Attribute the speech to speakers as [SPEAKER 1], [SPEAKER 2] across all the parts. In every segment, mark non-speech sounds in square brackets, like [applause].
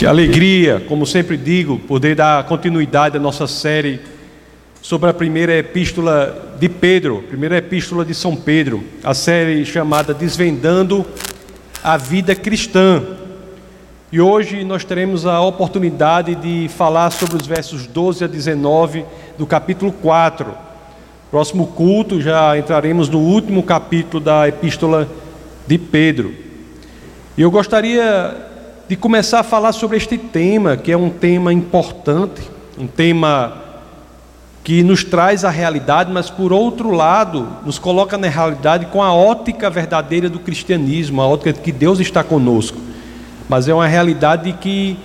[SPEAKER 1] Que alegria, como sempre digo, poder dar continuidade à nossa série sobre a primeira epístola de Pedro, primeira epístola de São Pedro, a série chamada Desvendando a Vida Cristã. E hoje nós teremos a oportunidade de falar sobre os versos 12 a 19 do capítulo 4. Próximo culto já entraremos no último capítulo da epístola de Pedro. E eu gostaria de começar a falar sobre este tema, que é um tema importante, um tema que nos traz a realidade, mas por outro lado, nos coloca na realidade com a ótica verdadeira do cristianismo, a ótica de que Deus está conosco. Mas é uma realidade que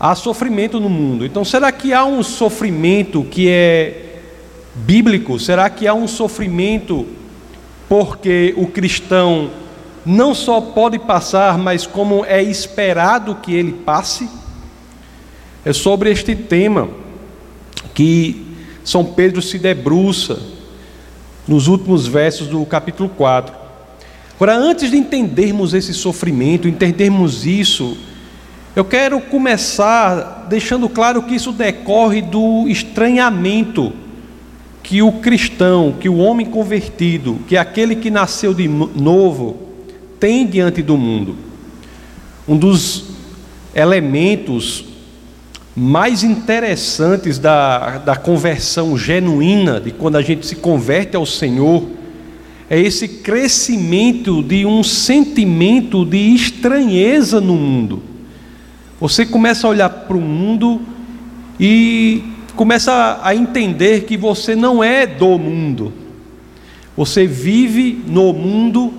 [SPEAKER 1] há sofrimento no mundo. Então, será que há um sofrimento que é bíblico? Será que há um sofrimento porque o cristão não só pode passar, mas como é esperado que ele passe? É sobre este tema que São Pedro se debruça nos últimos versos do capítulo 4. Agora, antes de entendermos esse sofrimento, entendermos isso, eu quero começar deixando claro que isso decorre do estranhamento que o cristão, que o homem convertido, que aquele que nasceu de novo, tem diante do mundo. Um dos elementos mais interessantes da, da conversão genuína, de quando a gente se converte ao Senhor, é esse crescimento de um sentimento de estranheza no mundo. Você começa a olhar para o mundo e começa a entender que você não é do mundo. Você vive no mundo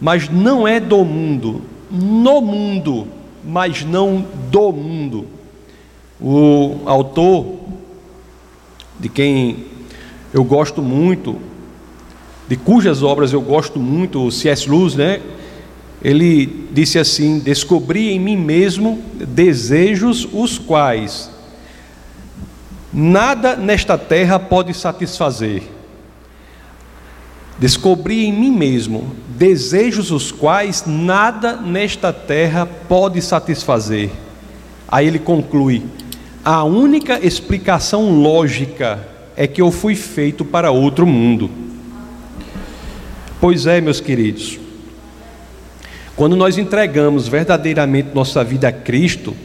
[SPEAKER 1] mas não é do mundo, no mundo, mas não do mundo. O autor, de quem eu gosto muito, de cujas obras eu gosto muito, o C.S. Lewis, né? Ele disse assim: Descobri em mim mesmo desejos os quais nada nesta terra pode satisfazer Descobri em mim mesmo desejos os quais nada nesta terra pode satisfazer. Aí ele conclui: a única explicação lógica é que eu fui feito para outro mundo. Pois é, meus queridos, quando nós entregamos verdadeiramente nossa vida a Cristo,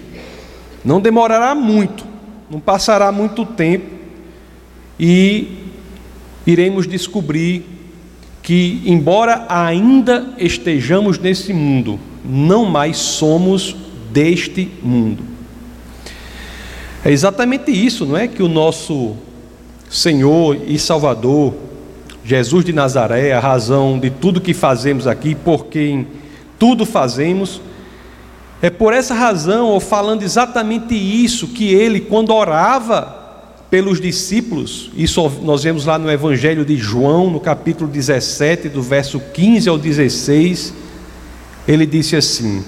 [SPEAKER 1] não demorará muito, não passará muito tempo e iremos descobrir que, embora ainda estejamos nesse mundo, não mais somos deste mundo. É exatamente isso, não é? Que o nosso Senhor e Salvador, Jesus de Nazaré, a razão de tudo que fazemos aqui, por quem tudo fazemos, é por essa razão, ou falando exatamente isso, que ele, quando orava, pelos discípulos, isso nós vemos lá no Evangelho de João, no capítulo 17, do verso 15 ao 16, ele disse assim: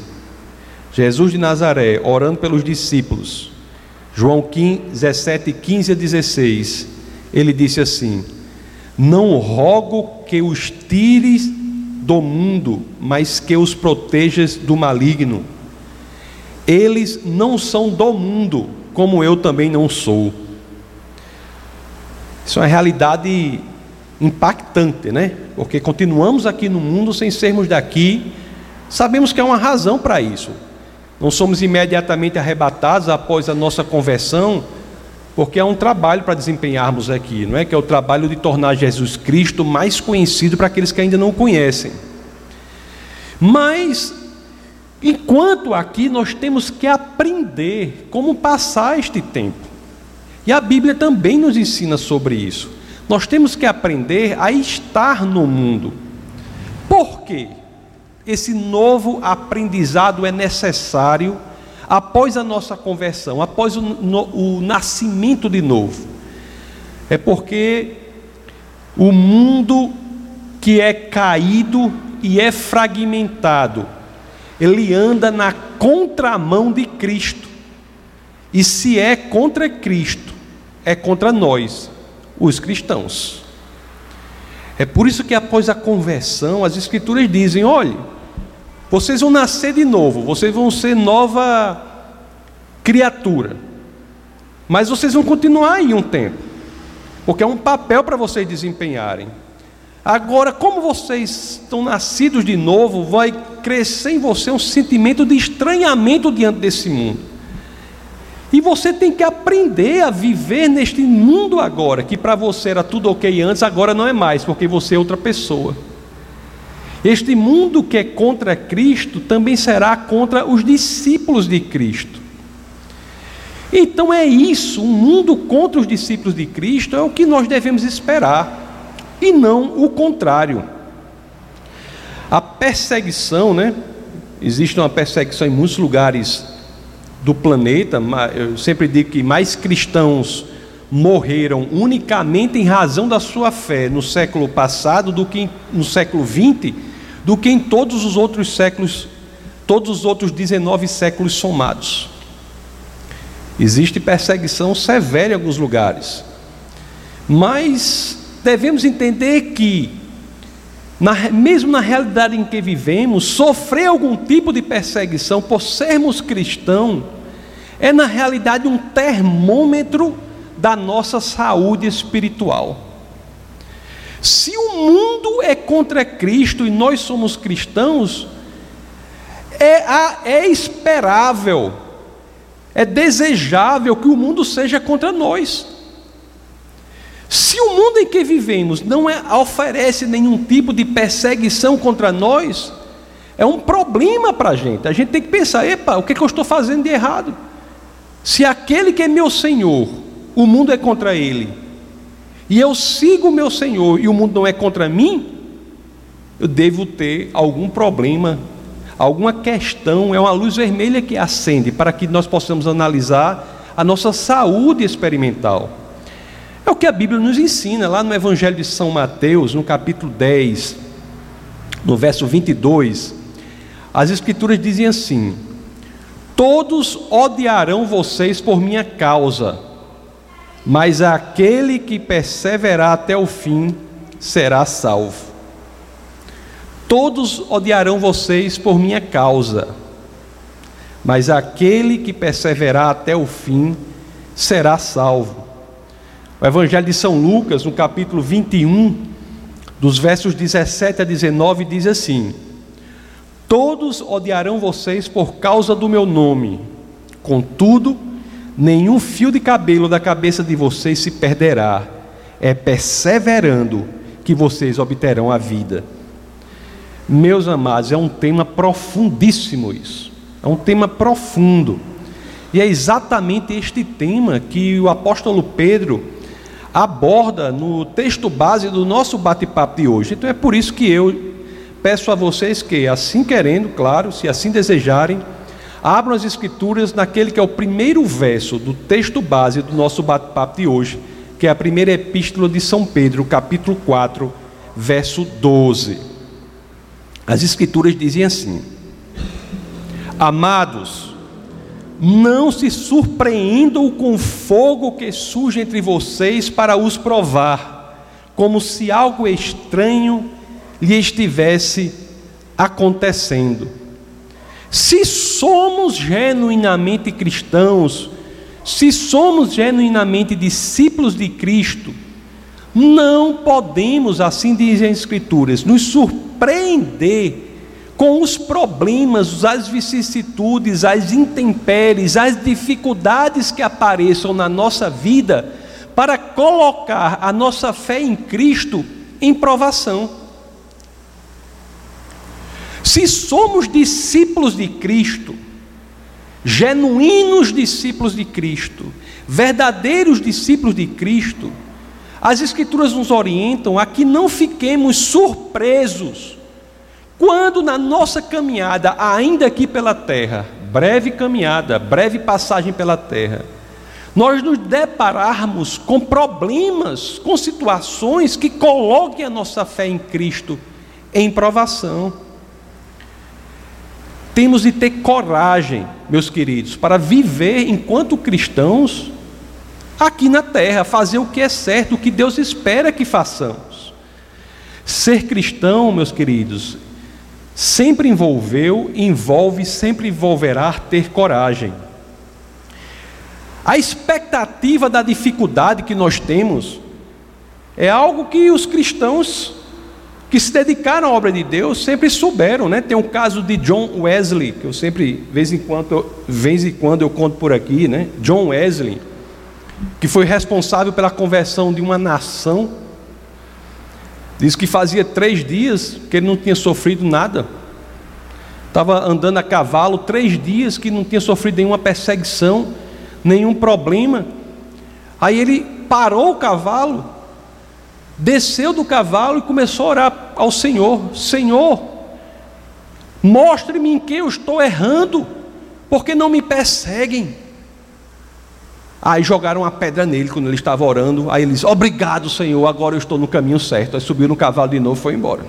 [SPEAKER 1] Jesus de Nazaré, orando pelos discípulos, João 15, 17, 15 a 16, ele disse assim: Não rogo que os tires do mundo, mas que os protejas do maligno. Eles não são do mundo, como eu também não sou. Isso é uma realidade impactante, né? Porque continuamos aqui no mundo sem sermos daqui. Sabemos que há uma razão para isso. Não somos imediatamente arrebatados após a nossa conversão, porque há um trabalho para desempenharmos aqui, não é? Que é o trabalho de tornar Jesus Cristo mais conhecido para aqueles que ainda não o conhecem. Mas enquanto aqui nós temos que aprender como passar este tempo. E a Bíblia também nos ensina sobre isso. Nós temos que aprender a estar no mundo. Por quê? Esse novo aprendizado é necessário após a nossa conversão, após o, no, o nascimento de novo. É porque o mundo que é caído e é fragmentado, ele anda na contramão de Cristo. E se é contra Cristo, é contra nós, os cristãos. É por isso que após a conversão, as Escrituras dizem: olhe, vocês vão nascer de novo, vocês vão ser nova criatura. Mas vocês vão continuar aí um tempo, porque é um papel para vocês desempenharem. Agora, como vocês estão nascidos de novo, vai crescer em você um sentimento de estranhamento diante desse mundo. E você tem que aprender a viver neste mundo agora, que para você era tudo ok antes, agora não é mais, porque você é outra pessoa. Este mundo que é contra Cristo também será contra os discípulos de Cristo. Então é isso, um mundo contra os discípulos de Cristo é o que nós devemos esperar e não o contrário. A perseguição, né? Existe uma perseguição em muitos lugares do planeta. Eu sempre digo que mais cristãos morreram unicamente em razão da sua fé no século passado do que no século 20, do que em todos os outros séculos, todos os outros 19 séculos somados. Existe perseguição severa em alguns lugares. Mas devemos entender que, na, mesmo na realidade em que vivemos, sofrer algum tipo de perseguição por sermos cristãos é, na realidade, um termômetro da nossa saúde espiritual. Se o mundo é contra Cristo e nós somos cristãos, é, é esperável, é desejável que o mundo seja contra nós. Se o mundo em que vivemos não é, oferece nenhum tipo de perseguição contra nós, é um problema para a gente. A gente tem que pensar: epa, o que, é que eu estou fazendo de errado? Se aquele que é meu Senhor, o mundo é contra ele, e eu sigo o meu Senhor e o mundo não é contra mim, eu devo ter algum problema, alguma questão, é uma luz vermelha que acende para que nós possamos analisar a nossa saúde experimental. É o que a Bíblia nos ensina lá no Evangelho de São Mateus, no capítulo 10, no verso 22. As Escrituras dizem assim: Todos odiarão vocês por minha causa, mas aquele que perseverar até o fim será salvo. Todos odiarão vocês por minha causa, mas aquele que perseverar até o fim será salvo. O Evangelho de São Lucas, no capítulo 21, dos versos 17 a 19, diz assim: Todos odiarão vocês por causa do meu nome, contudo, nenhum fio de cabelo da cabeça de vocês se perderá, é perseverando que vocês obterão a vida. Meus amados, é um tema profundíssimo isso, é um tema profundo, e é exatamente este tema que o apóstolo Pedro aborda no texto base do nosso bate-papo de hoje. Então é por isso que eu peço a vocês que, assim querendo, claro, se assim desejarem, abram as escrituras naquele que é o primeiro verso do texto base do nosso bate-papo de hoje, que é a primeira epístola de São Pedro, capítulo 4, verso 12. As escrituras dizem assim: Amados, não se surpreendam com o fogo que surge entre vocês para os provar, como se algo estranho lhe estivesse acontecendo. Se somos genuinamente cristãos, se somos genuinamente discípulos de Cristo, não podemos, assim dizem as Escrituras, nos surpreender com os problemas, as vicissitudes, as intempéries, as dificuldades que apareçam na nossa vida, para colocar a nossa fé em Cristo em provação. Se somos discípulos de Cristo, genuínos discípulos de Cristo, verdadeiros discípulos de Cristo, as Escrituras nos orientam a que não fiquemos surpresos quando na nossa caminhada, ainda aqui pela terra, breve caminhada, breve passagem pela terra, nós nos depararmos com problemas, com situações que coloquem a nossa fé em Cristo em provação. Temos de ter coragem, meus queridos, para viver enquanto cristãos aqui na terra, fazer o que é certo, o que Deus espera que façamos. Ser cristão, meus queridos, sempre envolveu, envolve, sempre envolverá ter coragem. A expectativa da dificuldade que nós temos é algo que os cristãos que se dedicaram à obra de Deus sempre souberam, né? Tem um caso de John Wesley, que eu sempre, vez em quando, vez em quando eu conto por aqui, né? John Wesley, que foi responsável pela conversão de uma nação. Diz que fazia três dias que ele não tinha sofrido nada. Estava andando a cavalo três dias que não tinha sofrido nenhuma perseguição nenhum problema. Aí ele parou o cavalo, desceu do cavalo e começou a orar ao Senhor: Senhor, mostre-me em que eu estou errando, porque não me perseguem. Aí jogaram uma pedra nele quando ele estava orando. Aí ele disse: Obrigado, Senhor, agora eu estou no caminho certo. Aí subiu no cavalo de novo e foi embora.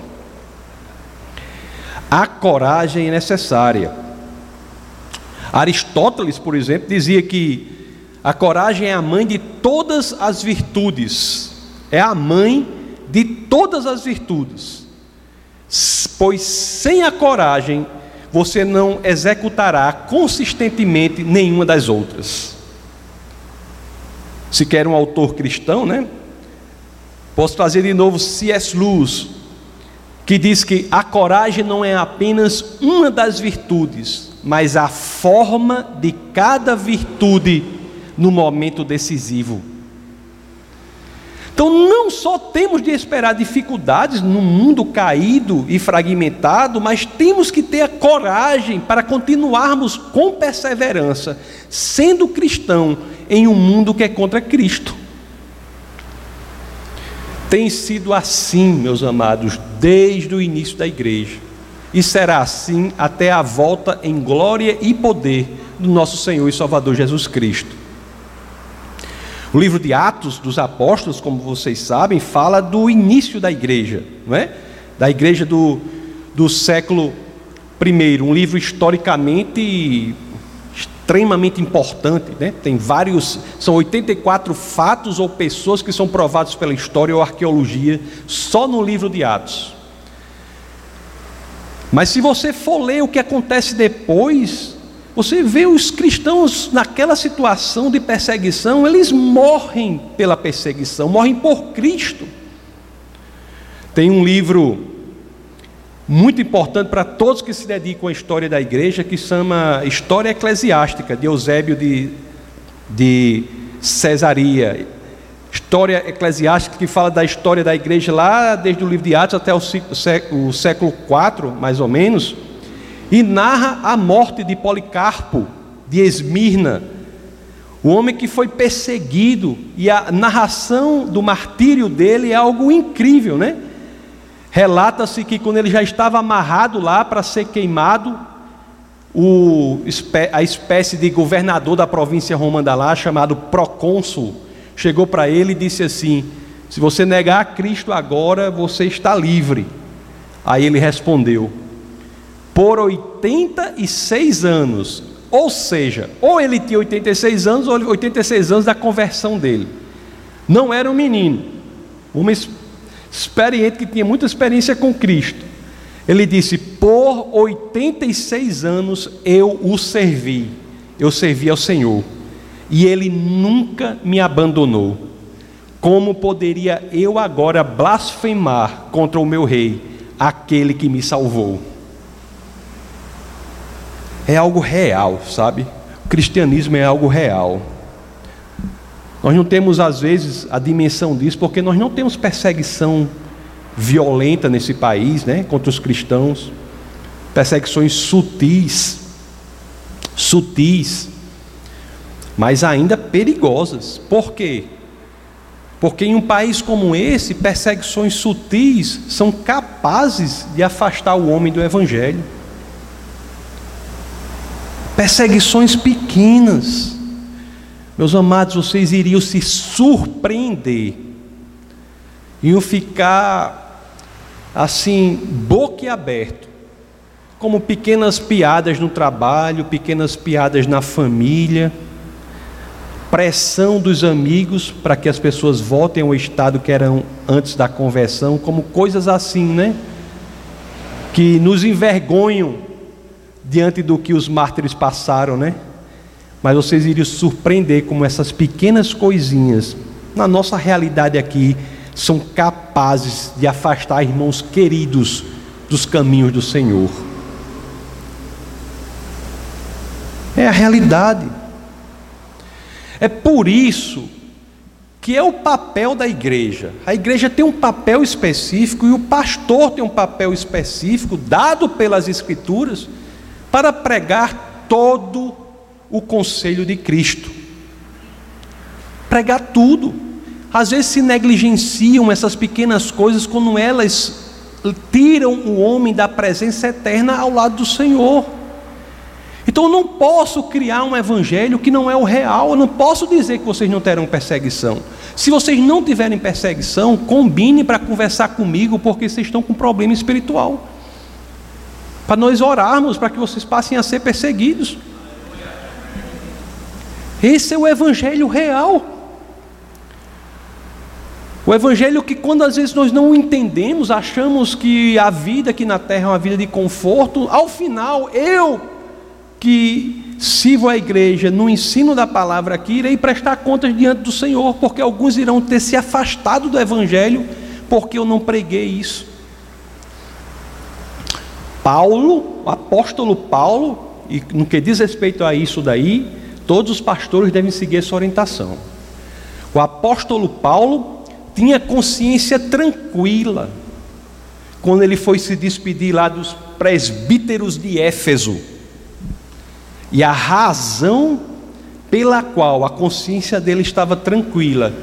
[SPEAKER 1] A coragem é necessária. Aristóteles, por exemplo, dizia que a coragem é a mãe de todas as virtudes, é a mãe de todas as virtudes, pois sem a coragem você não executará consistentemente nenhuma das outras. Se quer um autor cristão, né? Posso trazer de novo C.S. Lewis, que diz que a coragem não é apenas uma das virtudes, mas a forma de cada virtude no momento decisivo. Então, não só temos de esperar dificuldades no mundo caído e fragmentado, mas temos que ter a coragem para continuarmos com perseverança, sendo cristão em um mundo que é contra Cristo. Tem sido assim, meus amados, desde o início da igreja e será assim até a volta em glória e poder do nosso Senhor e Salvador Jesus Cristo. O livro de Atos dos Apóstolos, como vocês sabem, fala do início da igreja, não é? Da igreja do, do século I, um livro historicamente extremamente importante, né? Tem vários, são 84 fatos ou pessoas que são provados pela história ou arqueologia só no livro de Atos. Mas se você for ler o que acontece depois, você vê os cristãos naquela situação de perseguição, eles morrem pela perseguição, morrem por Cristo. Tem um livro muito importante para todos que se dedicam à história da igreja, que chama História Eclesiástica, de Eusébio de, de Cesaria. História eclesiástica que fala da história da igreja lá desde o livro de Atos até o século IV, mais ou menos, e narra a morte de Policarpo de Esmirna, o homem que foi perseguido, e a narração do martírio dele é algo incrível, né? Relata-se que quando ele já estava amarrado lá para ser queimado, o, a espécie de governador da província romana lá, chamado procônsul, chegou para ele e disse assim: Se você negar a Cristo agora, você está livre. Aí ele respondeu: Por 86 anos, ou seja, ou ele tinha 86 anos, ou 86 anos da conversão dele. Não era um menino, uma experiente que tinha muita experiência com Cristo. Ele disse: Por 86 anos eu o servi, eu servi ao Senhor e ele nunca me abandonou. Como poderia eu agora blasfemar contra o meu rei, aquele que me salvou? É algo real, sabe? O cristianismo é algo real. Nós não temos, às vezes, a dimensão disso, porque nós não temos perseguição violenta nesse país, né, contra os cristãos, perseguições sutis, sutis mas ainda perigosas. Por quê? Porque em um país como esse, perseguições sutis são capazes de afastar o homem do Evangelho. Perseguições pequenas. Meus amados, vocês iriam se surpreender, iam ficar assim, boquiaberto, como pequenas piadas no trabalho, pequenas piadas na família pressão dos amigos para que as pessoas voltem ao estado que eram antes da conversão, como coisas assim, né? Que nos envergonham diante do que os mártires passaram, né? mas vocês iriam surpreender como essas pequenas coisinhas, na nossa realidade aqui, são capazes de afastar irmãos queridos dos caminhos do Senhor. É a realidade. É por isso que é o papel da igreja. A igreja tem um papel específico e o pastor tem um papel específico dado pelas Escrituras para pregar todo o conselho de Cristo. Pregar tudo. Às vezes se negligenciam essas pequenas coisas quando elas tiram o homem da presença eterna ao lado do Senhor. Então eu não posso criar um evangelho que não é o real, eu não posso dizer que vocês não terão perseguição. Se vocês não tiverem perseguição, combine para conversar comigo, porque vocês estão com problema espiritual. Para nós orarmos para que vocês passem a ser perseguidos. Esse é o evangelho real. O evangelho que quando às vezes nós não entendemos, achamos que a vida aqui na terra é uma vida de conforto, ao final eu que sirvo a igreja no ensino da palavra aqui, irei prestar contas diante do Senhor, porque alguns irão ter se afastado do evangelho porque eu não preguei isso. Paulo, o apóstolo Paulo, e no que diz respeito a isso daí, Todos os pastores devem seguir essa orientação. O apóstolo Paulo tinha consciência tranquila quando ele foi se despedir lá dos presbíteros de Éfeso. E a razão pela qual a consciência dele estava tranquila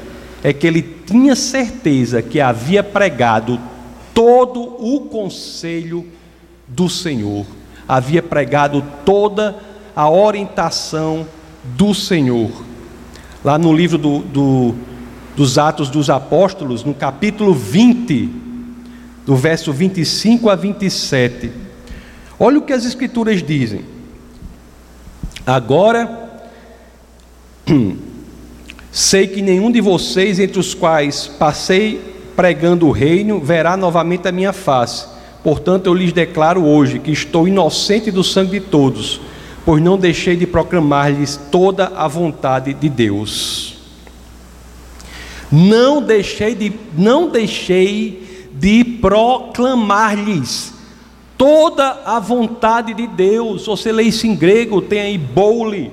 [SPEAKER 1] é que ele tinha certeza que havia pregado todo o conselho do Senhor, havia pregado toda a orientação do Senhor. Lá no livro do, do, dos Atos dos Apóstolos, no capítulo 20, do verso 25 a 27. Olha o que as Escrituras dizem. Agora, [clears throat] sei que nenhum de vocês, entre os quais passei pregando o reino, verá novamente a minha face. Portanto, eu lhes declaro hoje que estou inocente do sangue de todos pois não deixei de proclamar-lhes toda a vontade de Deus. Não deixei de não deixei de proclamar-lhes toda a vontade de Deus. Você lê isso em grego, tem aí boule,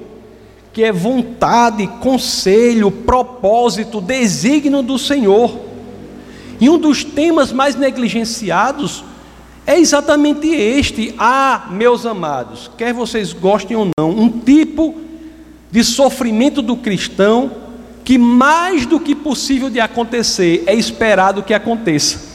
[SPEAKER 1] que é vontade, conselho, propósito, desígnio do Senhor. E um dos temas mais negligenciados é exatamente este, ah, meus amados, quer vocês gostem ou não, um tipo de sofrimento do cristão que mais do que possível de acontecer é esperado que aconteça.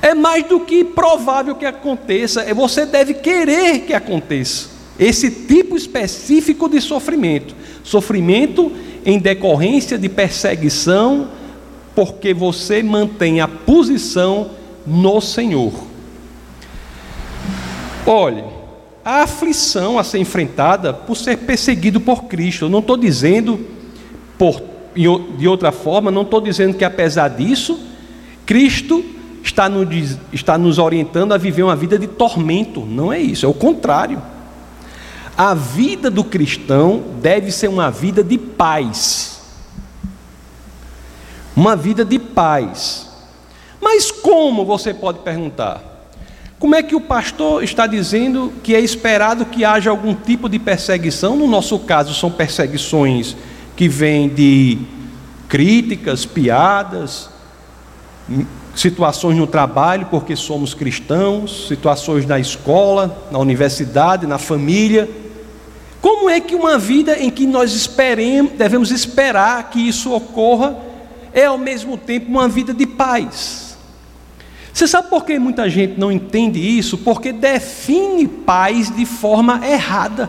[SPEAKER 1] É mais do que provável que aconteça, é você deve querer que aconteça. Esse tipo específico de sofrimento, sofrimento em decorrência de perseguição, porque você mantém a posição no Senhor. Olhe, a aflição a ser enfrentada por ser perseguido por Cristo. Eu não estou dizendo, por, de outra forma, não estou dizendo que apesar disso, Cristo está nos, está nos orientando a viver uma vida de tormento. Não é isso, é o contrário. A vida do cristão deve ser uma vida de paz. Uma vida de paz. Mas como você pode perguntar? Como é que o pastor está dizendo que é esperado que haja algum tipo de perseguição? No nosso caso, são perseguições que vêm de críticas, piadas, situações no trabalho, porque somos cristãos, situações na escola, na universidade, na família. Como é que uma vida em que nós esperemos, devemos esperar que isso ocorra, é ao mesmo tempo uma vida de paz? Você sabe por que muita gente não entende isso? Porque define paz de forma errada.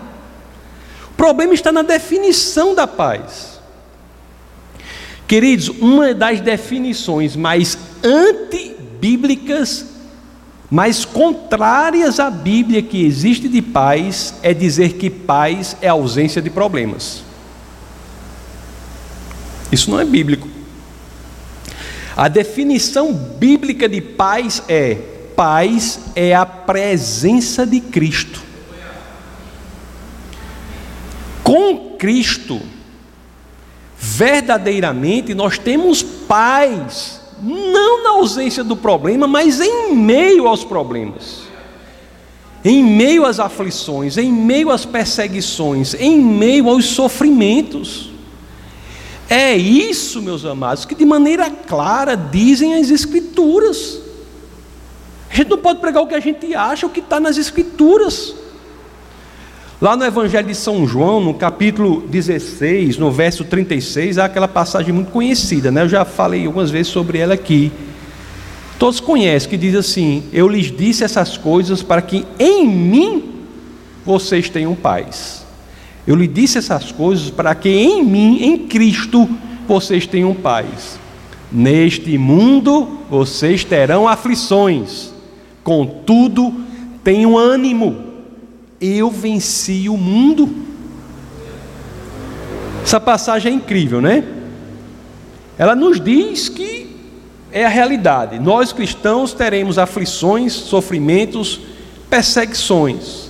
[SPEAKER 1] O problema está na definição da paz. Queridos, uma das definições mais antibíblicas, mais contrárias à Bíblia que existe de paz, é dizer que paz é ausência de problemas. Isso não é bíblico. A definição bíblica de paz é: paz é a presença de Cristo. Com Cristo, verdadeiramente nós temos paz, não na ausência do problema, mas em meio aos problemas, em meio às aflições, em meio às perseguições, em meio aos sofrimentos. É isso, meus amados, que de maneira clara dizem as Escrituras. A gente não pode pregar o que a gente acha, o que está nas Escrituras. Lá no Evangelho de São João, no capítulo 16, no verso 36, há aquela passagem muito conhecida, né? Eu já falei algumas vezes sobre ela aqui. Todos conhecem, que diz assim: Eu lhes disse essas coisas para que em mim vocês tenham paz. Eu lhe disse essas coisas para que em mim, em Cristo, vocês tenham paz. Neste mundo vocês terão aflições, contudo, tenham ânimo eu venci o mundo. Essa passagem é incrível, né? Ela nos diz que é a realidade. Nós cristãos teremos aflições, sofrimentos, perseguições.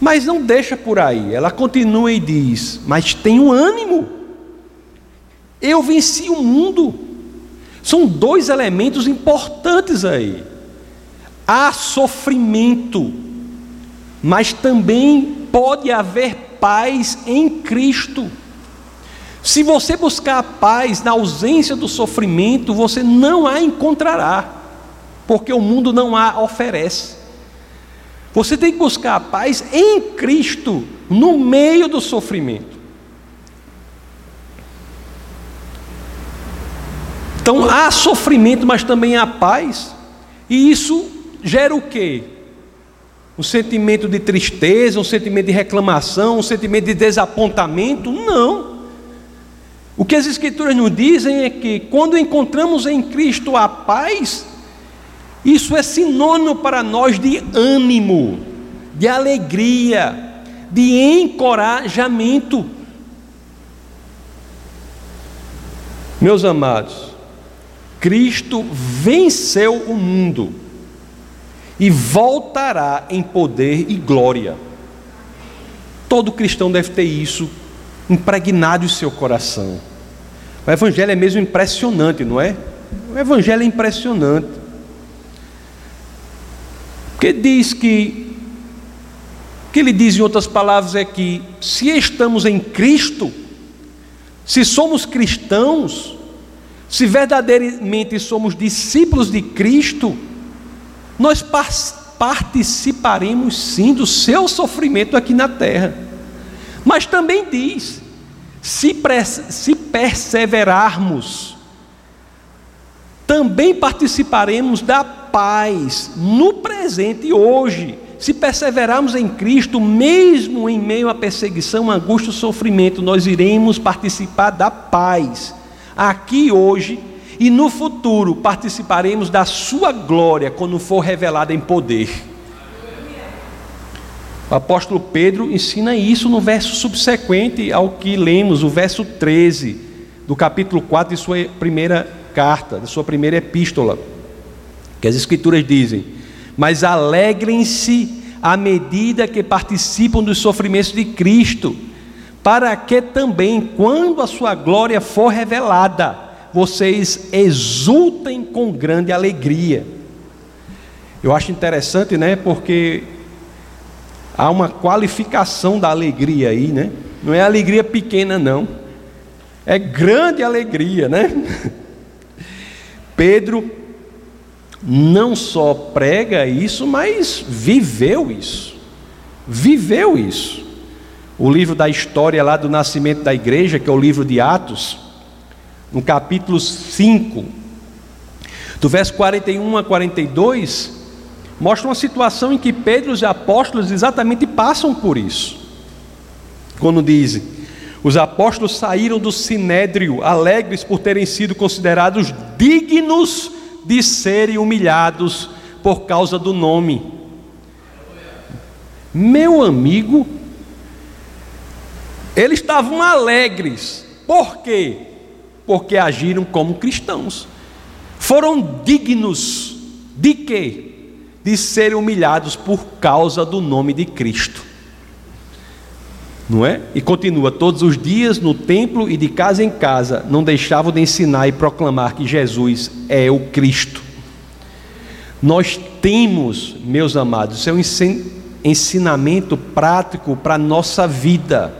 [SPEAKER 1] Mas não deixa por aí. Ela continua e diz: Mas tenho ânimo. Eu venci o mundo. São dois elementos importantes aí. Há sofrimento mas também pode haver paz em Cristo. Se você buscar a paz na ausência do sofrimento, você não a encontrará, porque o mundo não a oferece. Você tem que buscar a paz em Cristo, no meio do sofrimento. Então há sofrimento, mas também há paz, e isso gera o quê? um sentimento de tristeza, um sentimento de reclamação, um sentimento de desapontamento. Não. O que as Escrituras nos dizem é que quando encontramos em Cristo a paz, isso é sinônimo para nós de ânimo, de alegria, de encorajamento. Meus amados, Cristo venceu o mundo e voltará em poder e glória. Todo cristão deve ter isso impregnado em seu coração. O Evangelho é mesmo impressionante, não é? O Evangelho é impressionante. Porque diz que, o que ele diz em outras palavras é que, se estamos em Cristo, se somos cristãos, se verdadeiramente somos discípulos de Cristo, nós participaremos sim do seu sofrimento aqui na terra. Mas também diz: se, se perseverarmos, também participaremos da paz no presente hoje. Se perseverarmos em Cristo, mesmo em meio à perseguição, angústia e sofrimento, nós iremos participar da paz aqui hoje e no futuro participaremos da sua glória quando for revelada em poder. O apóstolo Pedro ensina isso no verso subsequente ao que lemos, o verso 13 do capítulo 4 de sua primeira carta, de sua primeira epístola, que as escrituras dizem: "Mas alegrem-se à medida que participam dos sofrimentos de Cristo, para que também, quando a sua glória for revelada, vocês exultem com grande alegria. Eu acho interessante, né? Porque há uma qualificação da alegria aí, né? Não é alegria pequena, não. É grande alegria, né? [laughs] Pedro não só prega isso, mas viveu isso. Viveu isso. O livro da história lá do nascimento da igreja, que é o livro de Atos, no capítulo 5, do verso 41 a 42, mostra uma situação em que Pedro e os apóstolos exatamente passam por isso. Quando dizem: Os apóstolos saíram do sinédrio alegres por terem sido considerados dignos de serem humilhados por causa do nome. Meu amigo, eles estavam alegres. Por quê? porque agiram como cristãos. Foram dignos de quê? De serem humilhados por causa do nome de Cristo. Não é? E continua: todos os dias no templo e de casa em casa não deixavam de ensinar e proclamar que Jesus é o Cristo. Nós temos, meus amados, é um ensinamento prático para a nossa vida,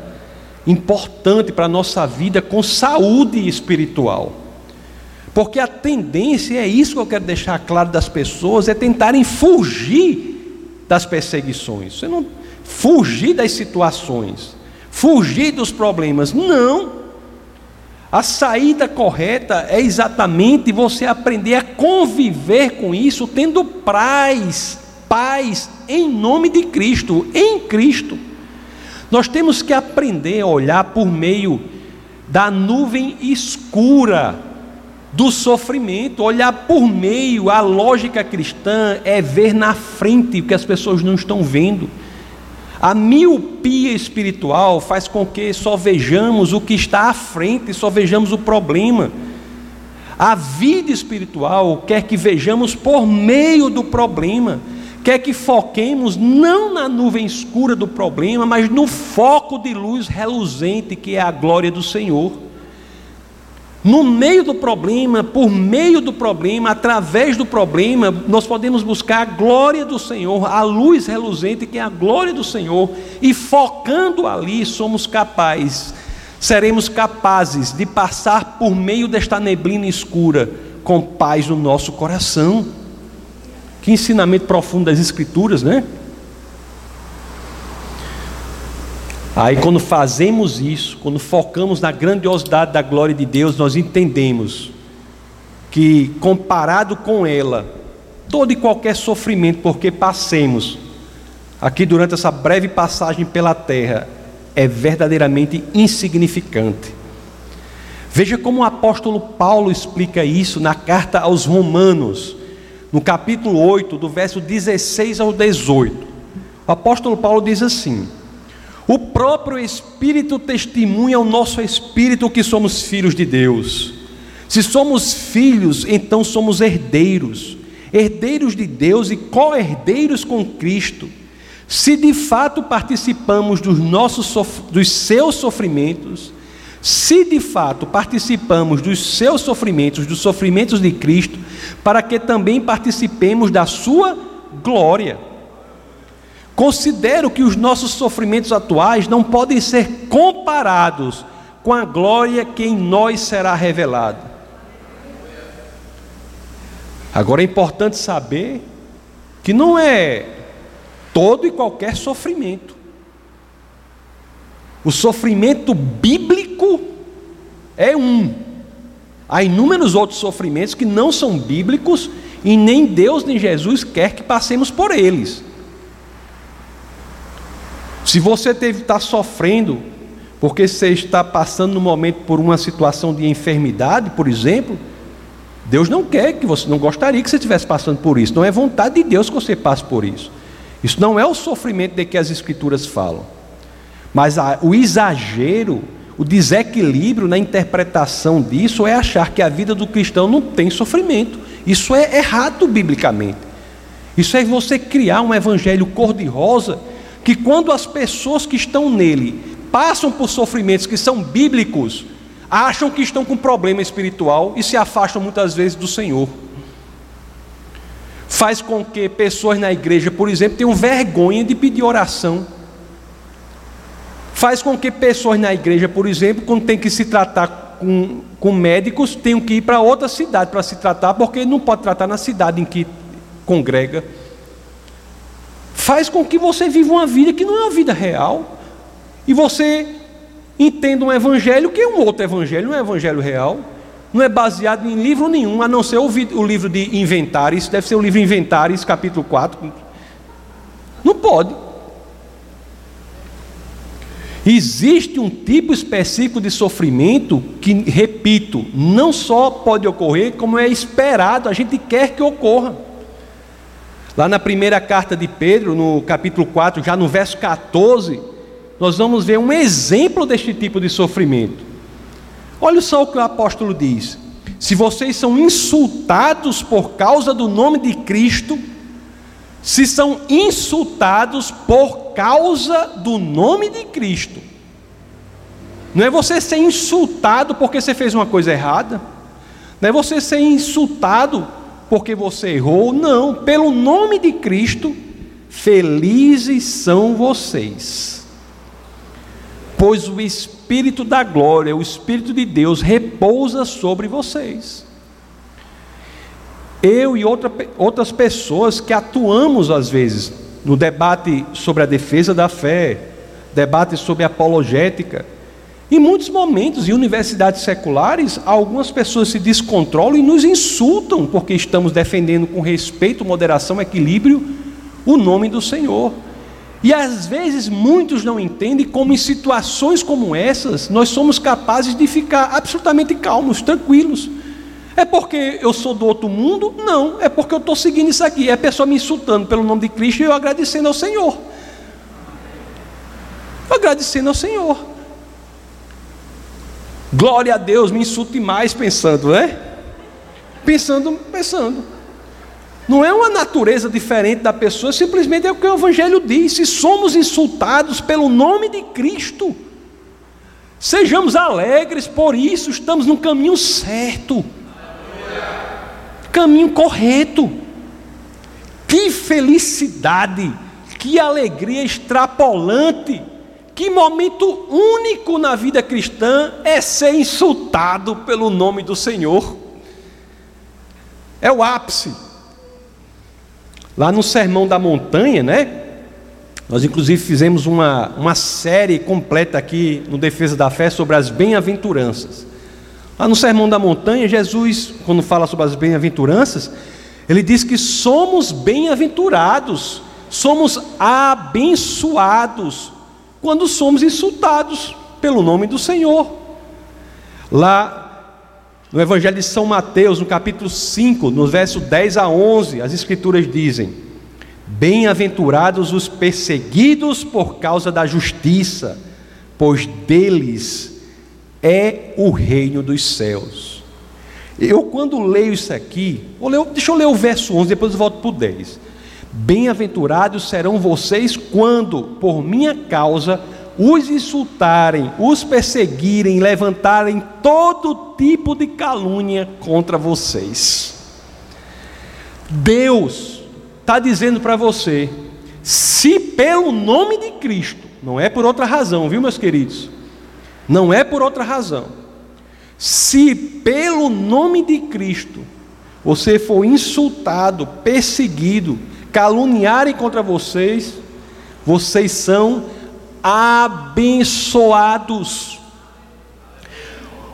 [SPEAKER 1] importante para a nossa vida com saúde espiritual. Porque a tendência, é isso que eu quero deixar claro das pessoas, é tentarem fugir das perseguições. Você não fugir das situações, fugir dos problemas. Não. A saída correta é exatamente você aprender a conviver com isso, tendo paz, paz em nome de Cristo, em Cristo. Nós temos que aprender a olhar por meio da nuvem escura do sofrimento, olhar por meio, a lógica cristã é ver na frente o que as pessoas não estão vendo. A miopia espiritual faz com que só vejamos o que está à frente, só vejamos o problema. A vida espiritual quer que vejamos por meio do problema, quer que foquemos não na nuvem escura do problema, mas no foco de luz reluzente que é a glória do Senhor. No meio do problema, por meio do problema, através do problema, nós podemos buscar a glória do Senhor, a luz reluzente que é a glória do Senhor, e focando ali, somos capazes, seremos capazes de passar por meio desta neblina escura com paz no nosso coração. Que ensinamento profundo das Escrituras, né? Aí, quando fazemos isso, quando focamos na grandiosidade da glória de Deus, nós entendemos que, comparado com ela, todo e qualquer sofrimento, porque passemos aqui durante essa breve passagem pela terra, é verdadeiramente insignificante. Veja como o apóstolo Paulo explica isso na carta aos Romanos, no capítulo 8, do verso 16 ao 18. O apóstolo Paulo diz assim: o próprio Espírito testemunha ao nosso espírito que somos filhos de Deus. Se somos filhos, então somos herdeiros, herdeiros de Deus e co-herdeiros com Cristo. Se de fato participamos dos nossos dos seus sofrimentos, se de fato participamos dos seus sofrimentos, dos sofrimentos de Cristo, para que também participemos da sua glória. Considero que os nossos sofrimentos atuais não podem ser comparados com a glória que em nós será revelada. Agora é importante saber que não é todo e qualquer sofrimento. O sofrimento bíblico é um. Há inúmeros outros sofrimentos que não são bíblicos e nem Deus nem Jesus quer que passemos por eles. Se você está sofrendo, porque você está passando no momento por uma situação de enfermidade, por exemplo, Deus não quer que você, não gostaria que você estivesse passando por isso. Não é vontade de Deus que você passe por isso. Isso não é o sofrimento de que as Escrituras falam. Mas a, o exagero, o desequilíbrio na interpretação disso é achar que a vida do cristão não tem sofrimento. Isso é errado biblicamente. Isso é você criar um evangelho cor-de-rosa que quando as pessoas que estão nele passam por sofrimentos que são bíblicos, acham que estão com problema espiritual e se afastam muitas vezes do Senhor. Faz com que pessoas na igreja, por exemplo, tenham vergonha de pedir oração. Faz com que pessoas na igreja, por exemplo, quando tem que se tratar com, com médicos, tenham que ir para outra cidade para se tratar, porque não pode tratar na cidade em que congrega faz com que você viva uma vida que não é uma vida real, e você entenda um evangelho que é um outro evangelho, não é evangelho real, não é baseado em livro nenhum, a não ser o, livro de Inventares, deve ser o livro Inventares, capítulo 4. Não pode. Existe um tipo específico de sofrimento que, repito, não só pode ocorrer, como é esperado, a gente quer que ocorra. Lá na primeira carta de Pedro, no capítulo 4, já no verso 14, nós vamos ver um exemplo deste tipo de sofrimento. Olha só o que o apóstolo diz: se vocês são insultados por causa do nome de Cristo, se são insultados por causa do nome de Cristo, Não é você ser insultado porque você fez uma coisa errada. Não é você ser insultado porque você errou. Não. Pelo nome de Cristo, felizes são vocês. Pois o Espírito da glória, o Espírito de Deus, repousa sobre vocês. Eu e outra, outras pessoas que atuamos às vezes no debate sobre a defesa da fé, debate sobre apologética, em muitos momentos, em universidades seculares, algumas pessoas se descontrolam e nos insultam porque estamos defendendo com respeito, moderação, equilíbrio o nome do Senhor. E às vezes muitos não entendem como em situações como essas nós somos capazes de ficar absolutamente calmos, tranquilos. É porque eu sou do outro mundo? Não, é porque eu estou seguindo isso aqui. É a pessoa me insultando pelo nome de Cristo e eu agradecendo ao Senhor. Agradecendo ao Senhor. Glória a Deus, me insulte mais pensando, né? Pensando, pensando. Não é uma natureza diferente da pessoa, simplesmente é o que o Evangelho diz. Se somos insultados pelo nome de Cristo, sejamos alegres por isso, estamos no caminho certo, caminho correto. Que felicidade, que alegria extrapolante que momento único na vida cristã é ser insultado pelo nome do Senhor. É o ápice. Lá no Sermão da Montanha, né? Nós, inclusive, fizemos uma, uma série completa aqui no Defesa da Fé sobre as bem-aventuranças. Lá no Sermão da Montanha, Jesus, quando fala sobre as bem-aventuranças, ele diz que somos bem-aventurados, somos abençoados quando somos insultados pelo nome do Senhor. Lá no Evangelho de São Mateus, no capítulo 5, no verso 10 a 11, as Escrituras dizem: Bem-aventurados os perseguidos por causa da justiça, pois deles é o reino dos céus. Eu, quando leio isso aqui, deixa eu ler o verso 11, depois eu volto para o 10. Bem-aventurados serão vocês quando, por minha causa, os insultarem, os perseguirem, levantarem todo tipo de calúnia contra vocês. Deus está dizendo para você: se pelo nome de Cristo, não é por outra razão, viu, meus queridos? Não é por outra razão. Se pelo nome de Cristo você for insultado, perseguido, caluniarem contra vocês, vocês são abençoados.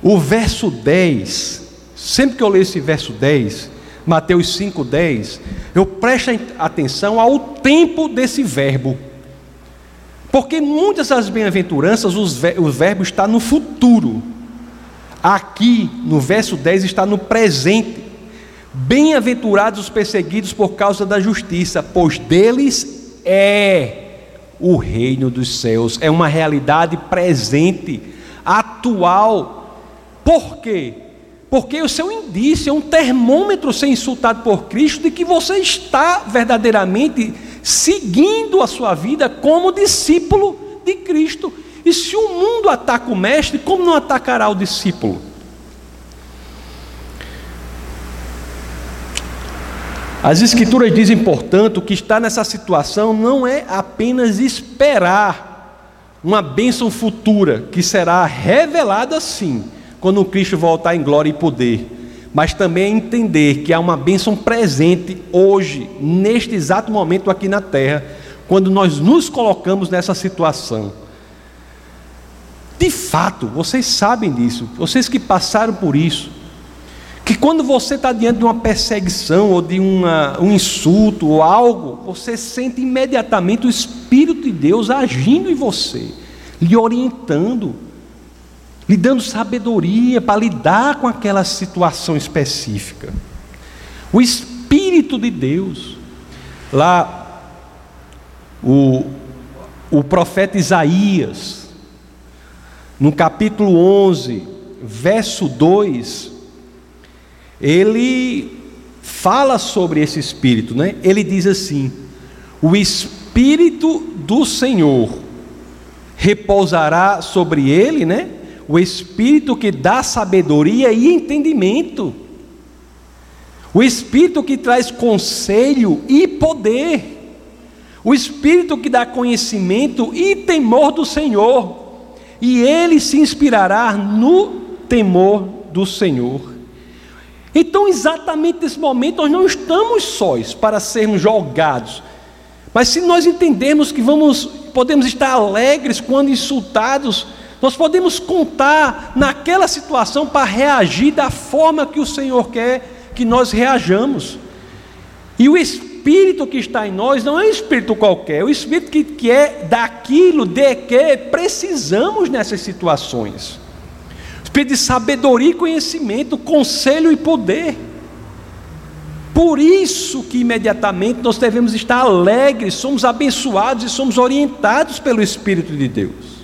[SPEAKER 1] O verso 10, sempre que eu leio esse verso 10, Mateus 5,10, eu presto atenção ao tempo desse verbo. Porque muitas das bem-aventuranças, o verbo está no futuro. Aqui, no verso 10, está no presente. Bem-aventurados os perseguidos por causa da justiça, pois deles é o reino dos céus. É uma realidade presente, atual. Por quê? Porque o seu indício é um termômetro ser insultado por Cristo de que você está verdadeiramente seguindo a sua vida como discípulo de Cristo. E se o mundo ataca o mestre, como não atacará o discípulo? As Escrituras dizem, portanto, que estar nessa situação não é apenas esperar uma bênção futura que será revelada sim, quando Cristo voltar em glória e poder, mas também é entender que há uma bênção presente hoje, neste exato momento aqui na terra, quando nós nos colocamos nessa situação. De fato, vocês sabem disso, vocês que passaram por isso, que quando você está diante de uma perseguição ou de uma, um insulto ou algo, você sente imediatamente o Espírito de Deus agindo em você, lhe orientando, lhe dando sabedoria para lidar com aquela situação específica. O Espírito de Deus, lá, o, o profeta Isaías, no capítulo 11, verso 2, ele fala sobre esse espírito, né? Ele diz assim: "O espírito do Senhor repousará sobre ele, né? o Espírito que dá sabedoria e entendimento, o Espírito que traz conselho e poder, o Espírito que dá conhecimento e temor do Senhor, e ele se inspirará no temor do Senhor. Então, exatamente nesse momento, nós não estamos sós para sermos julgados, mas se nós entendermos que vamos, podemos estar alegres quando insultados, nós podemos contar naquela situação para reagir da forma que o Senhor quer que nós reajamos. E o Espírito que está em nós não é um Espírito qualquer, é o Espírito que, que é daquilo de que precisamos nessas situações. Espírito de sabedoria e conhecimento, conselho e poder. Por isso que imediatamente nós devemos estar alegres, somos abençoados e somos orientados pelo Espírito de Deus.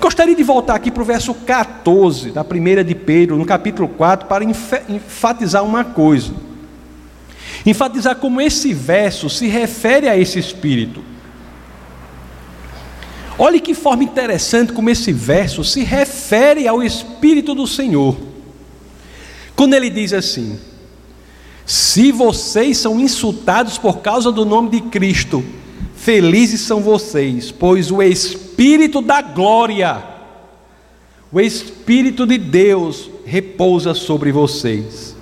[SPEAKER 1] Gostaria de voltar aqui para o verso 14 da primeira de Pedro, no capítulo 4, para enfatizar uma coisa. Enfatizar como esse verso se refere a esse Espírito. Olhe que forma interessante como esse verso se refere ao Espírito do Senhor. Quando ele diz assim: se vocês são insultados por causa do nome de Cristo, felizes são vocês, pois o Espírito da glória, o Espírito de Deus repousa sobre vocês.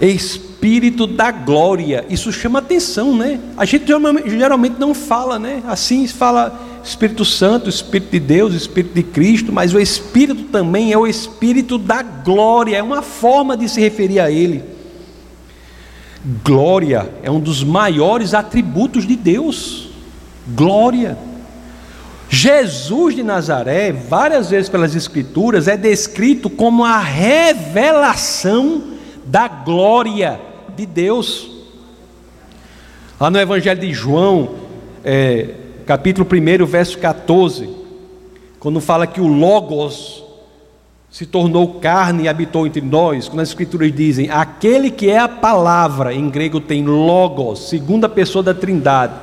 [SPEAKER 1] Espírito da glória, isso chama atenção, né? A gente geralmente não fala, né? Assim fala Espírito Santo, Espírito de Deus, Espírito de Cristo, mas o Espírito também é o Espírito da glória, é uma forma de se referir a Ele. Glória é um dos maiores atributos de Deus. Glória. Jesus de Nazaré, várias vezes pelas Escrituras, é descrito como a revelação da glória de Deus. Lá no Evangelho de João, é, capítulo 1, verso 14, quando fala que o Logos se tornou carne e habitou entre nós, quando as escrituras dizem, aquele que é a palavra, em grego tem logos, segunda pessoa da trindade,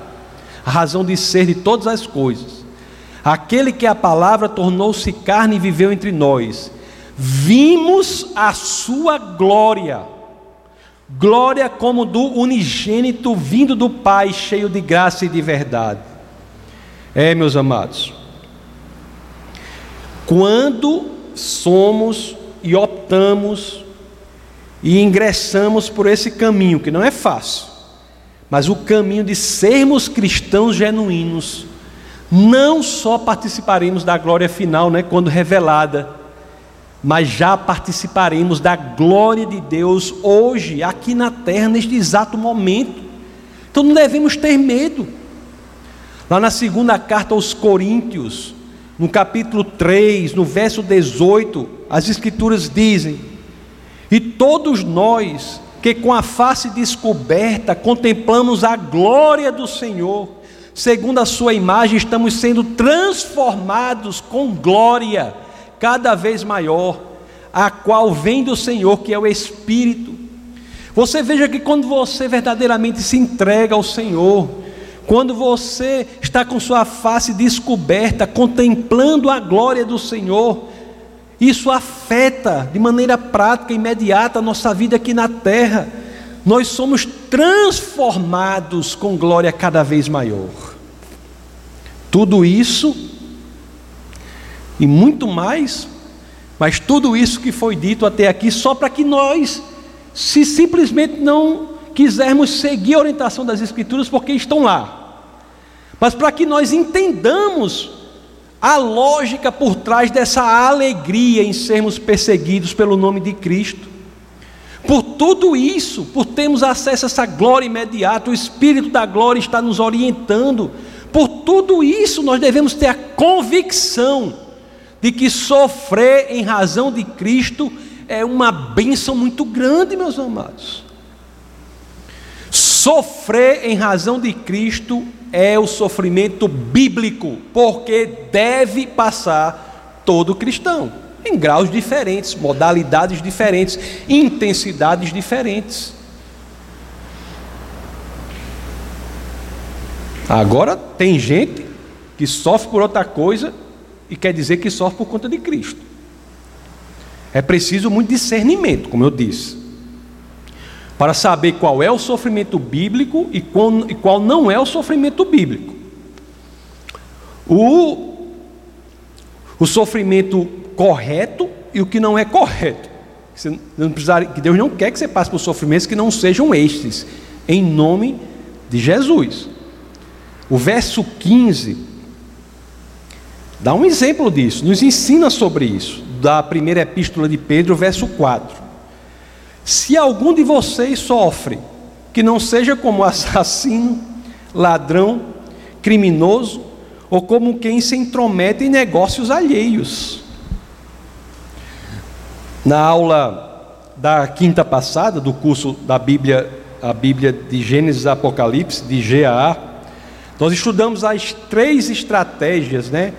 [SPEAKER 1] a razão de ser de todas as coisas. Aquele que é a palavra tornou-se carne e viveu entre nós. Vimos a sua glória, glória como do unigênito vindo do Pai, cheio de graça e de verdade. É, meus amados, quando somos e optamos e ingressamos por esse caminho, que não é fácil, mas o caminho de sermos cristãos genuínos, não só participaremos da glória final, né, quando revelada, mas já participaremos da glória de Deus hoje, aqui na terra, neste exato momento. Então não devemos ter medo. Lá na segunda carta aos Coríntios, no capítulo 3, no verso 18, as Escrituras dizem: E todos nós que com a face descoberta contemplamos a glória do Senhor, segundo a Sua imagem, estamos sendo transformados com glória cada vez maior, a qual vem do Senhor, que é o Espírito. Você veja que quando você verdadeiramente se entrega ao Senhor, quando você está com sua face descoberta, contemplando a glória do Senhor, isso afeta de maneira prática, imediata, a nossa vida aqui na terra. Nós somos transformados com glória cada vez maior. Tudo isso e muito mais, mas tudo isso que foi dito até aqui, só para que nós, se simplesmente não quisermos seguir a orientação das Escrituras, porque estão lá, mas para que nós entendamos a lógica por trás dessa alegria em sermos perseguidos pelo nome de Cristo. Por tudo isso, por termos acesso a essa glória imediata, o Espírito da glória está nos orientando. Por tudo isso, nós devemos ter a convicção de que sofrer em razão de Cristo é uma bênção muito grande, meus amados. Sofrer em razão de Cristo é o sofrimento bíblico, porque deve passar todo cristão, em graus diferentes, modalidades diferentes, intensidades diferentes. Agora, tem gente que sofre por outra coisa e quer dizer que sofre por conta de Cristo. É preciso muito discernimento, como eu disse, para saber qual é o sofrimento bíblico e qual, e qual não é o sofrimento bíblico. O, o sofrimento correto e o que não é correto. Você não precisar, que Deus não quer que você passe por sofrimentos que não sejam estes, em nome de Jesus. O verso 15 dá um exemplo disso, nos ensina sobre isso, da primeira epístola de Pedro, verso 4. Se algum de vocês sofre, que não seja como [laughs] assassino, ladrão, criminoso, ou como quem se intromete em negócios alheios. Na aula da quinta passada, do curso da Bíblia, a Bíblia de Gênesis e Apocalipse, de GAA, nós estudamos as três estratégias né,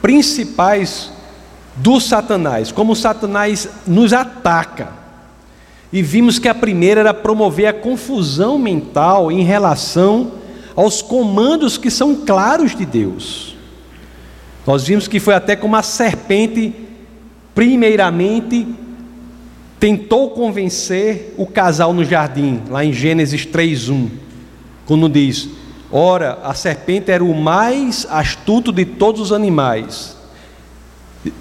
[SPEAKER 1] principais do Satanás, como Satanás nos ataca. E vimos que a primeira era promover a confusão mental em relação aos comandos que são claros de Deus. Nós vimos que foi até como a serpente, primeiramente, tentou convencer o casal no jardim, lá em Gênesis 3:1, quando diz: Ora, a serpente era o mais astuto de todos os animais,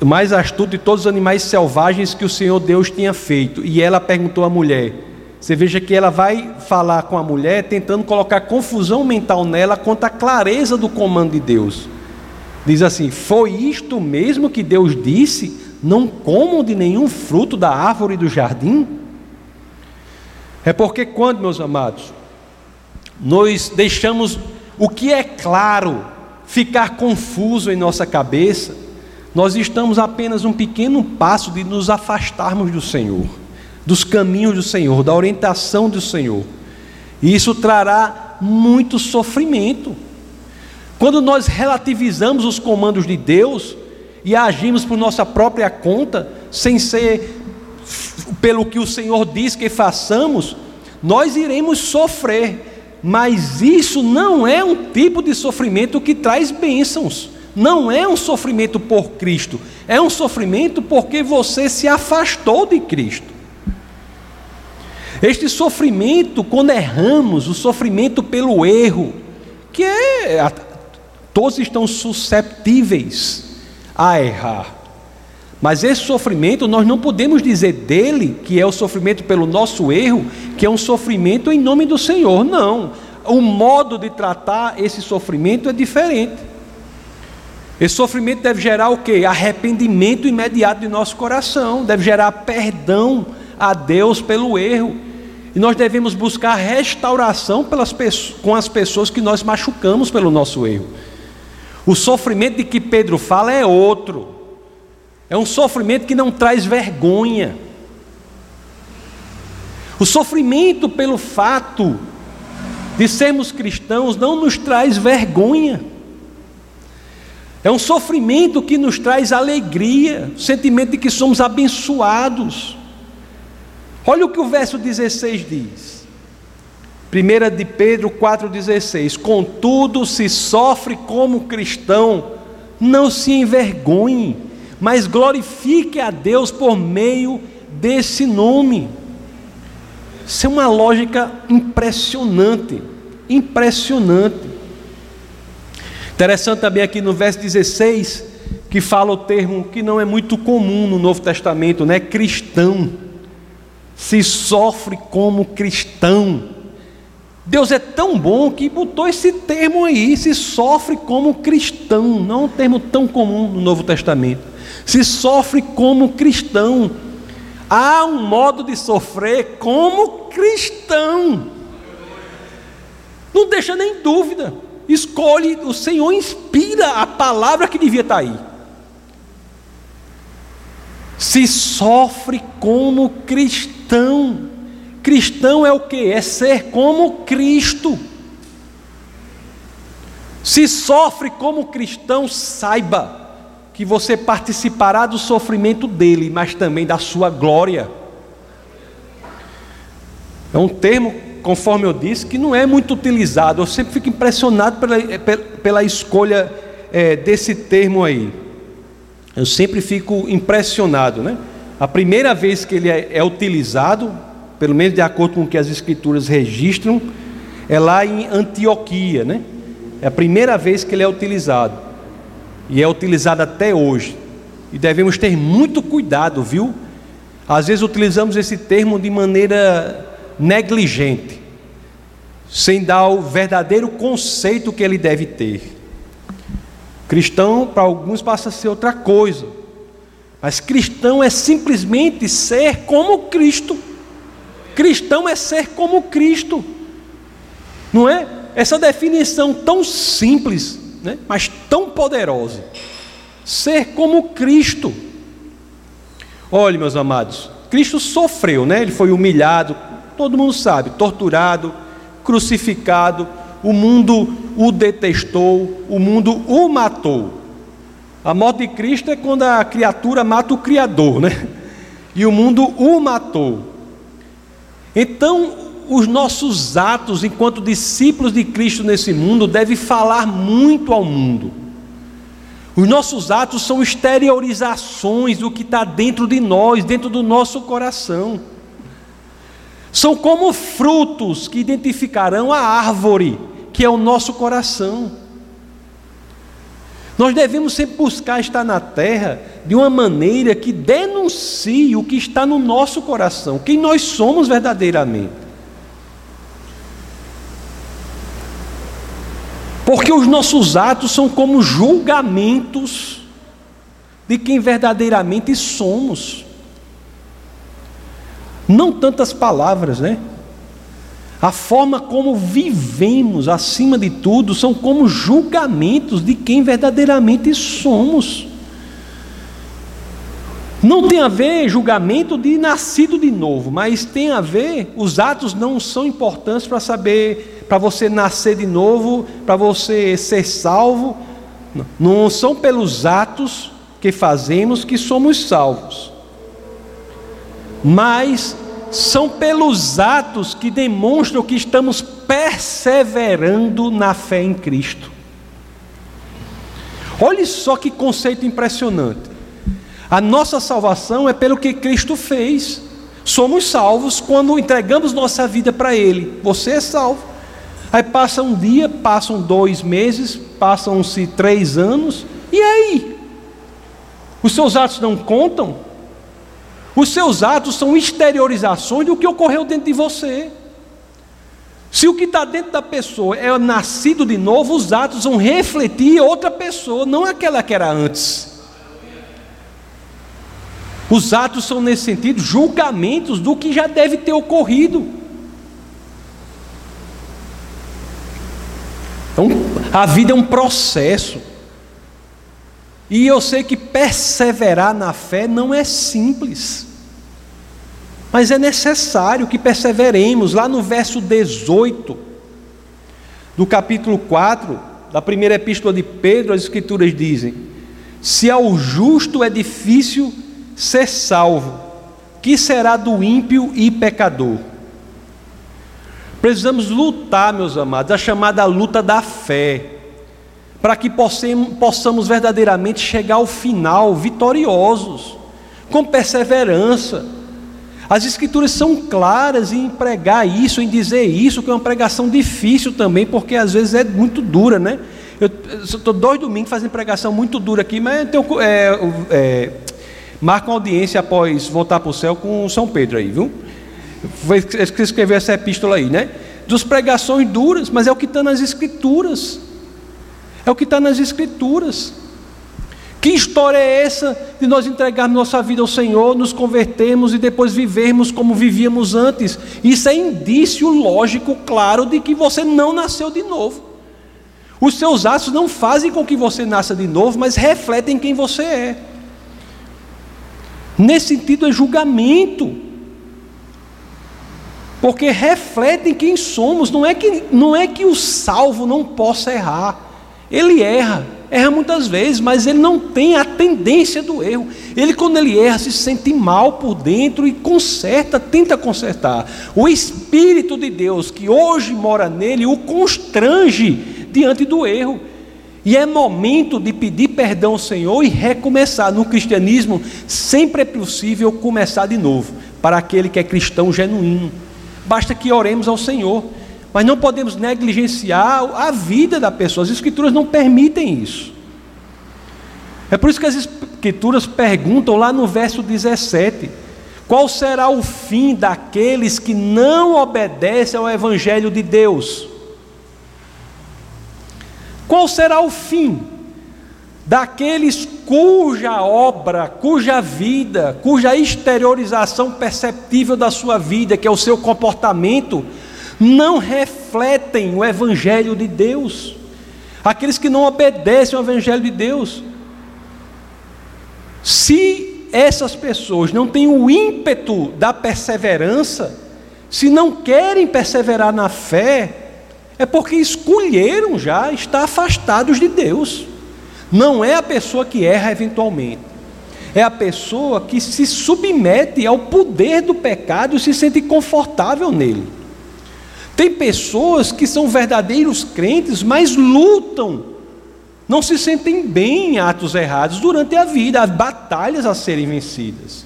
[SPEAKER 1] mais astuto de todos os animais selvagens que o Senhor Deus tinha feito. E ela perguntou à mulher: Você veja que ela vai falar com a mulher, tentando colocar confusão mental nela quanto à clareza do comando de Deus. Diz assim: Foi isto mesmo que Deus disse? Não comam de nenhum fruto da árvore do jardim? É porque quando, meus amados, nós deixamos o que é claro ficar confuso em nossa cabeça, nós estamos apenas um pequeno passo de nos afastarmos do Senhor, dos caminhos do Senhor, da orientação do Senhor. E isso trará muito sofrimento. Quando nós relativizamos os comandos de Deus e agimos por nossa própria conta, sem ser pelo que o Senhor diz que façamos, nós iremos sofrer mas isso não é um tipo de sofrimento que traz bênçãos. Não é um sofrimento por Cristo, é um sofrimento porque você se afastou de Cristo. Este sofrimento, quando erramos, o sofrimento pelo erro, que é, todos estão susceptíveis a errar. Mas esse sofrimento, nós não podemos dizer dele, que é o sofrimento pelo nosso erro, que é um sofrimento em nome do Senhor. Não. O modo de tratar esse sofrimento é diferente. Esse sofrimento deve gerar o que? Arrependimento imediato de nosso coração, deve gerar perdão a Deus pelo erro. E nós devemos buscar restauração pelas com as pessoas que nós machucamos pelo nosso erro. O sofrimento de que Pedro fala é outro. É um sofrimento que não traz vergonha. O sofrimento pelo fato de sermos cristãos não nos traz vergonha. É um sofrimento que nos traz alegria, sentimento de que somos abençoados. Olha o que o verso 16 diz. 1 de Pedro 4,16: Contudo, se sofre como cristão, não se envergonhe mas glorifique a Deus por meio desse nome. Isso é uma lógica impressionante, impressionante. Interessante também aqui no verso 16, que fala o termo que não é muito comum no Novo Testamento, né? Cristão. Se sofre como cristão. Deus é tão bom que botou esse termo aí, se sofre como cristão, não é um termo tão comum no Novo Testamento se sofre como cristão. Há um modo de sofrer como cristão. Não deixa nem dúvida. Escolhe, o Senhor inspira a palavra que devia estar aí. Se sofre como cristão. Cristão é o que? É ser como Cristo. Se sofre como cristão, saiba que você participará do sofrimento dele, mas também da sua glória. É um termo, conforme eu disse, que não é muito utilizado. Eu sempre fico impressionado pela, pela escolha é, desse termo aí. eu sempre fico impressionado, né? A primeira vez que ele é, é utilizado, pelo menos de acordo com o que as escrituras registram, é lá em Antioquia, né? É a primeira vez que ele é utilizado. E é utilizado até hoje. E devemos ter muito cuidado, viu? Às vezes utilizamos esse termo de maneira negligente, sem dar o verdadeiro conceito que ele deve ter. Cristão, para alguns, passa a ser outra coisa. Mas cristão é simplesmente ser como Cristo. Cristão é ser como Cristo. Não é? Essa definição tão simples, né? mas tão poderosa. Ser como Cristo. Olhe, meus amados, Cristo sofreu, né? Ele foi humilhado, todo mundo sabe, torturado, crucificado, o mundo o detestou, o mundo o matou. A morte de Cristo é quando a criatura mata o Criador, né? E o mundo o matou. Então, os nossos atos enquanto discípulos de Cristo nesse mundo devem falar muito ao mundo. Os nossos atos são exteriorizações do que está dentro de nós, dentro do nosso coração. São como frutos que identificarão a árvore que é o nosso coração. Nós devemos sempre buscar estar na terra de uma maneira que denuncie o que está no nosso coração, quem nós somos verdadeiramente. Porque os nossos atos são como julgamentos de quem verdadeiramente somos. Não tantas palavras, né? A forma como vivemos, acima de tudo, são como julgamentos de quem verdadeiramente somos. Não tem a ver julgamento de nascido de novo, mas tem a ver, os atos não são importantes para saber, para você nascer de novo, para você ser salvo. Não são pelos atos que fazemos que somos salvos, mas são pelos atos que demonstram que estamos perseverando na fé em Cristo. Olhe só que conceito impressionante. A nossa salvação é pelo que Cristo fez. Somos salvos quando entregamos nossa vida para Ele. Você é salvo. Aí passa um dia, passam dois meses, passam-se três anos, e aí? Os seus atos não contam? Os seus atos são exteriorizações do que ocorreu dentro de você. Se o que está dentro da pessoa é nascido de novo, os atos vão refletir outra pessoa, não aquela que era antes. Os atos são, nesse sentido, julgamentos do que já deve ter ocorrido. Então, a vida é um processo. E eu sei que perseverar na fé não é simples. Mas é necessário que perseveremos. Lá no verso 18 do capítulo 4 da primeira epístola de Pedro, as Escrituras dizem: Se ao justo é difícil ser salvo, que será do ímpio e pecador? Precisamos lutar, meus amados, a chamada luta da fé, para que possamos verdadeiramente chegar ao final vitoriosos, com perseverança as escrituras são claras em pregar isso, em dizer isso, que é uma pregação difícil também, porque às vezes é muito dura, né? Eu estou dois domingos fazendo pregação muito dura aqui, mas eu tenho, é, é, marca uma audiência após voltar para o céu com São Pedro aí, viu? Foi escrever essa epístola aí, né? Dos pregações duras, mas é o que está nas escrituras. É o que está nas escrituras. Que história é essa de nós entregarmos nossa vida ao Senhor, nos convertermos e depois vivermos como vivíamos antes? Isso é indício lógico, claro, de que você não nasceu de novo. Os seus atos não fazem com que você nasça de novo, mas refletem quem você é. Nesse sentido, é julgamento. Porque refletem quem somos. Não é que, não é que o salvo não possa errar. Ele erra erra muitas vezes, mas ele não tem a tendência do erro. Ele, quando ele erra, se sente mal por dentro e conserta, tenta consertar. O Espírito de Deus que hoje mora nele o constrange diante do erro. E é momento de pedir perdão ao Senhor e recomeçar. No cristianismo, sempre é possível começar de novo, para aquele que é cristão genuíno. Basta que oremos ao Senhor. Mas não podemos negligenciar a vida da pessoa. As Escrituras não permitem isso. É por isso que as Escrituras perguntam lá no verso 17: qual será o fim daqueles que não obedecem ao Evangelho de Deus? Qual será o fim daqueles cuja obra, cuja vida, cuja exteriorização perceptível da sua vida, que é o seu comportamento, não refletem o Evangelho de Deus? Aqueles que não obedecem ao Evangelho de Deus. Se essas pessoas não têm o ímpeto da perseverança, se não querem perseverar na fé, é porque escolheram já estar afastados de Deus. Não é a pessoa que erra eventualmente, é a pessoa que se submete ao poder do pecado e se sente confortável nele. Tem pessoas que são verdadeiros crentes, mas lutam não se sentem bem em atos errados durante a vida, as batalhas a serem vencidas.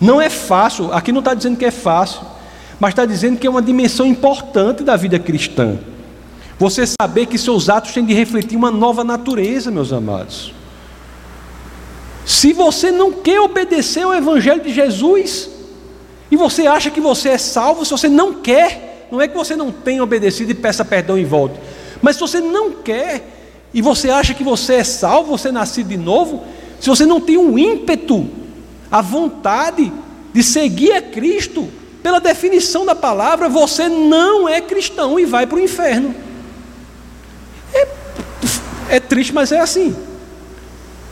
[SPEAKER 1] Não é fácil, aqui não está dizendo que é fácil, mas está dizendo que é uma dimensão importante da vida cristã. Você saber que seus atos têm de refletir uma nova natureza, meus amados. Se você não quer obedecer ao Evangelho de Jesus, e você acha que você é salvo, se você não quer, não é que você não tenha obedecido e peça perdão e volte, mas se você não quer, e você acha que você é salvo, você é nascido de novo, se você não tem um ímpeto, a vontade de seguir a Cristo, pela definição da palavra, você não é cristão e vai para o inferno. É, é triste, mas é assim.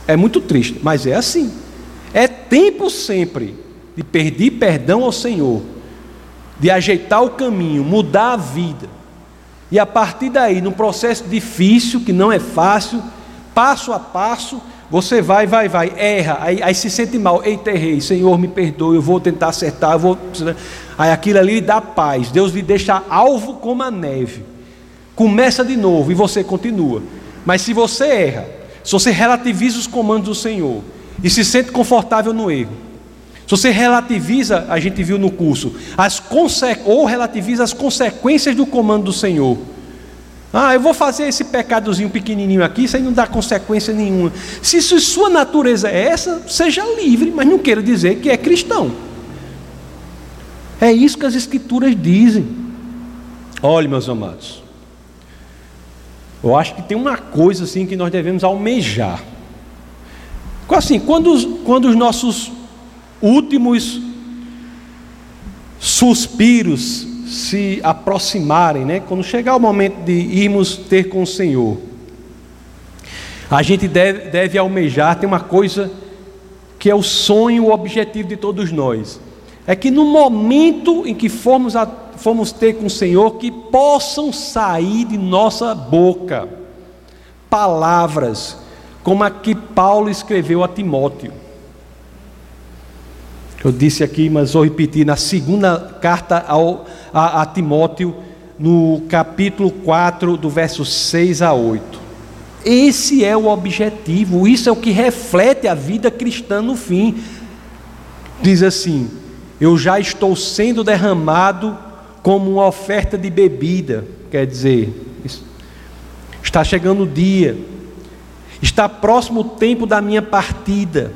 [SPEAKER 1] É muito triste, mas é assim. É tempo sempre de pedir perdão ao Senhor, de ajeitar o caminho, mudar a vida, e a partir daí, num processo difícil, que não é fácil, passo a passo, você vai, vai, vai, erra, aí, aí se sente mal, eita, errei, Senhor, me perdoe, eu vou tentar acertar, eu vou. Aí aquilo ali dá paz, Deus lhe deixa alvo como a neve. Começa de novo e você continua. Mas se você erra, se você relativiza os comandos do Senhor e se sente confortável no erro, se você relativiza, a gente viu no curso, as ou relativiza as consequências do comando do Senhor. Ah, eu vou fazer esse pecadozinho pequenininho aqui, isso aí não dá consequência nenhuma. Se sua natureza é essa, seja livre, mas não queira dizer que é cristão. É isso que as escrituras dizem. Olhe, meus amados. Eu acho que tem uma coisa assim que nós devemos almejar. Assim, quando, quando os nossos últimos suspiros se aproximarem, né? Quando chegar o momento de irmos ter com o Senhor, a gente deve, deve almejar, tem uma coisa que é o sonho, o objetivo de todos nós, é que no momento em que formos, a, formos ter com o Senhor, que possam sair de nossa boca palavras como a que Paulo escreveu a Timóteo. Eu disse aqui, mas vou repetir, na segunda carta ao, a, a Timóteo, no capítulo 4, do verso 6 a 8. Esse é o objetivo, isso é o que reflete a vida cristã no fim. Diz assim: Eu já estou sendo derramado como uma oferta de bebida, quer dizer, está chegando o dia, está próximo o tempo da minha partida.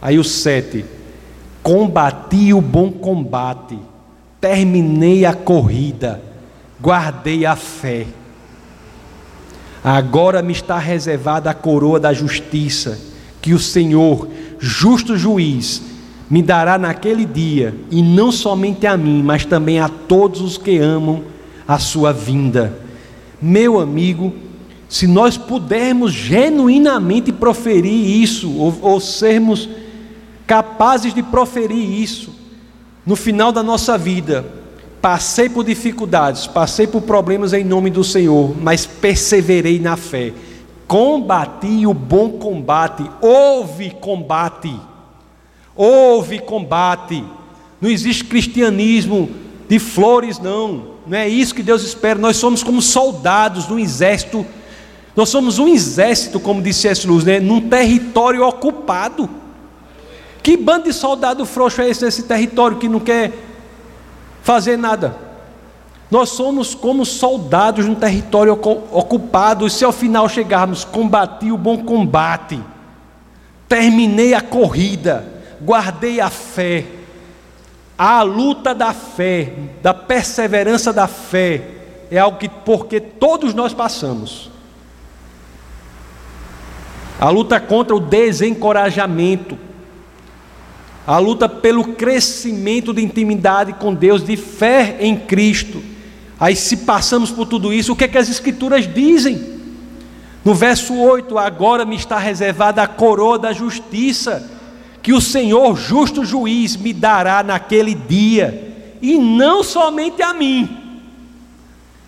[SPEAKER 1] Aí o 7 Combati o bom combate, terminei a corrida, guardei a fé. Agora me está reservada a coroa da justiça, que o Senhor, justo juiz, me dará naquele dia, e não somente a mim, mas também a todos os que amam a sua vinda. Meu amigo, se nós pudermos genuinamente proferir isso, ou, ou sermos capazes de proferir isso no final da nossa vida. Passei por dificuldades, passei por problemas em nome do Senhor, mas perseverei na fé. Combati o bom combate. Houve combate. Houve combate. Não existe cristianismo de flores, não. Não é isso que Deus espera. Nós somos como soldados do exército Nós somos um exército, como disse S. Luz, né? num território ocupado. Que bando de soldado frouxo é esse nesse território que não quer fazer nada? Nós somos como soldados num território ocupado, e se ao final chegarmos, combati o bom combate, terminei a corrida, guardei a fé, a luta da fé, da perseverança da fé, é algo que porque todos nós passamos. A luta contra o desencorajamento, a luta pelo crescimento de intimidade com Deus, de fé em Cristo. Aí, se passamos por tudo isso, o que é que as Escrituras dizem? No verso 8: Agora me está reservada a coroa da justiça, que o Senhor, justo juiz, me dará naquele dia, e não somente a mim,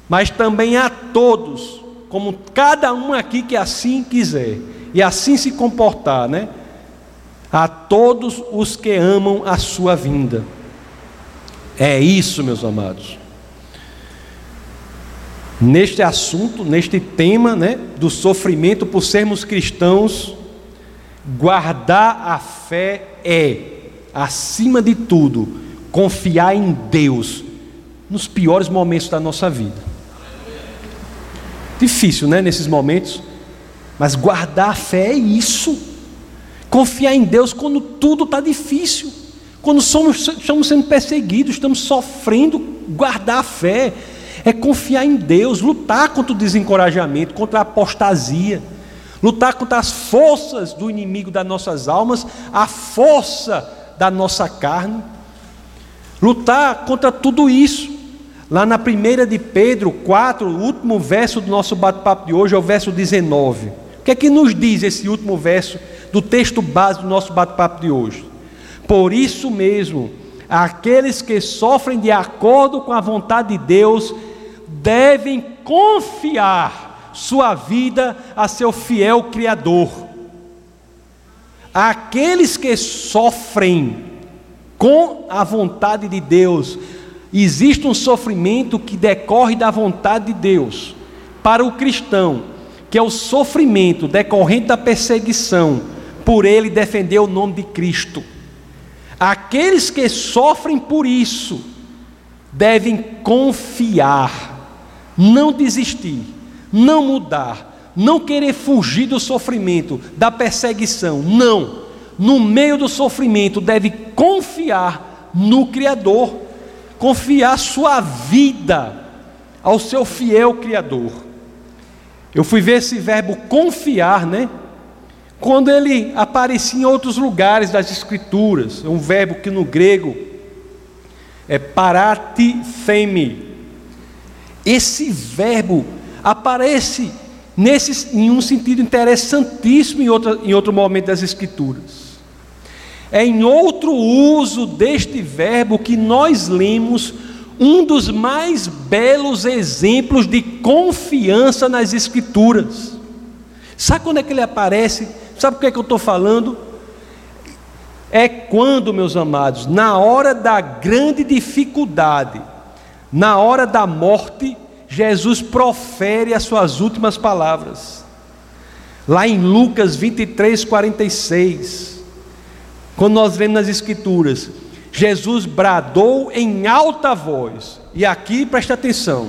[SPEAKER 1] mas também a todos, como cada um aqui que assim quiser, e assim se comportar, né? A todos os que amam a sua vinda. É isso, meus amados. Neste assunto, neste tema, né, do sofrimento por sermos cristãos, guardar a fé é, acima de tudo, confiar em Deus nos piores momentos da nossa vida. Difícil, né, nesses momentos, mas guardar a fé é isso. Confiar em Deus quando tudo está difícil, quando somos, estamos sendo perseguidos, estamos sofrendo, guardar a fé, é confiar em Deus, lutar contra o desencorajamento, contra a apostasia, lutar contra as forças do inimigo das nossas almas, a força da nossa carne, lutar contra tudo isso. Lá na primeira de Pedro 4, o último verso do nosso bate-papo de hoje é o verso 19. O que é que nos diz esse último verso do texto base do nosso bate-papo de hoje. Por isso mesmo, aqueles que sofrem de acordo com a vontade de Deus devem confiar sua vida a seu fiel Criador. Aqueles que sofrem com a vontade de Deus, existe um sofrimento que decorre da vontade de Deus. Para o cristão, que é o sofrimento decorrente da perseguição, por ele defender o nome de Cristo. Aqueles que sofrem por isso devem confiar, não desistir, não mudar, não querer fugir do sofrimento, da perseguição. Não. No meio do sofrimento, deve confiar no Criador, confiar sua vida ao seu fiel Criador. Eu fui ver esse verbo confiar, né? Quando ele aparecia em outros lugares das Escrituras, é um verbo que no grego é paratithemi. Esse verbo aparece nesse, em um sentido interessantíssimo em outro, em outro momento das Escrituras. É em outro uso deste verbo que nós lemos um dos mais belos exemplos de confiança nas Escrituras. Sabe quando é que ele aparece? Sabe o que, é que eu estou falando? É quando, meus amados, na hora da grande dificuldade, na hora da morte, Jesus profere as suas últimas palavras. Lá em Lucas 23, 46, quando nós vemos nas Escrituras, Jesus bradou em alta voz, e aqui preste atenção: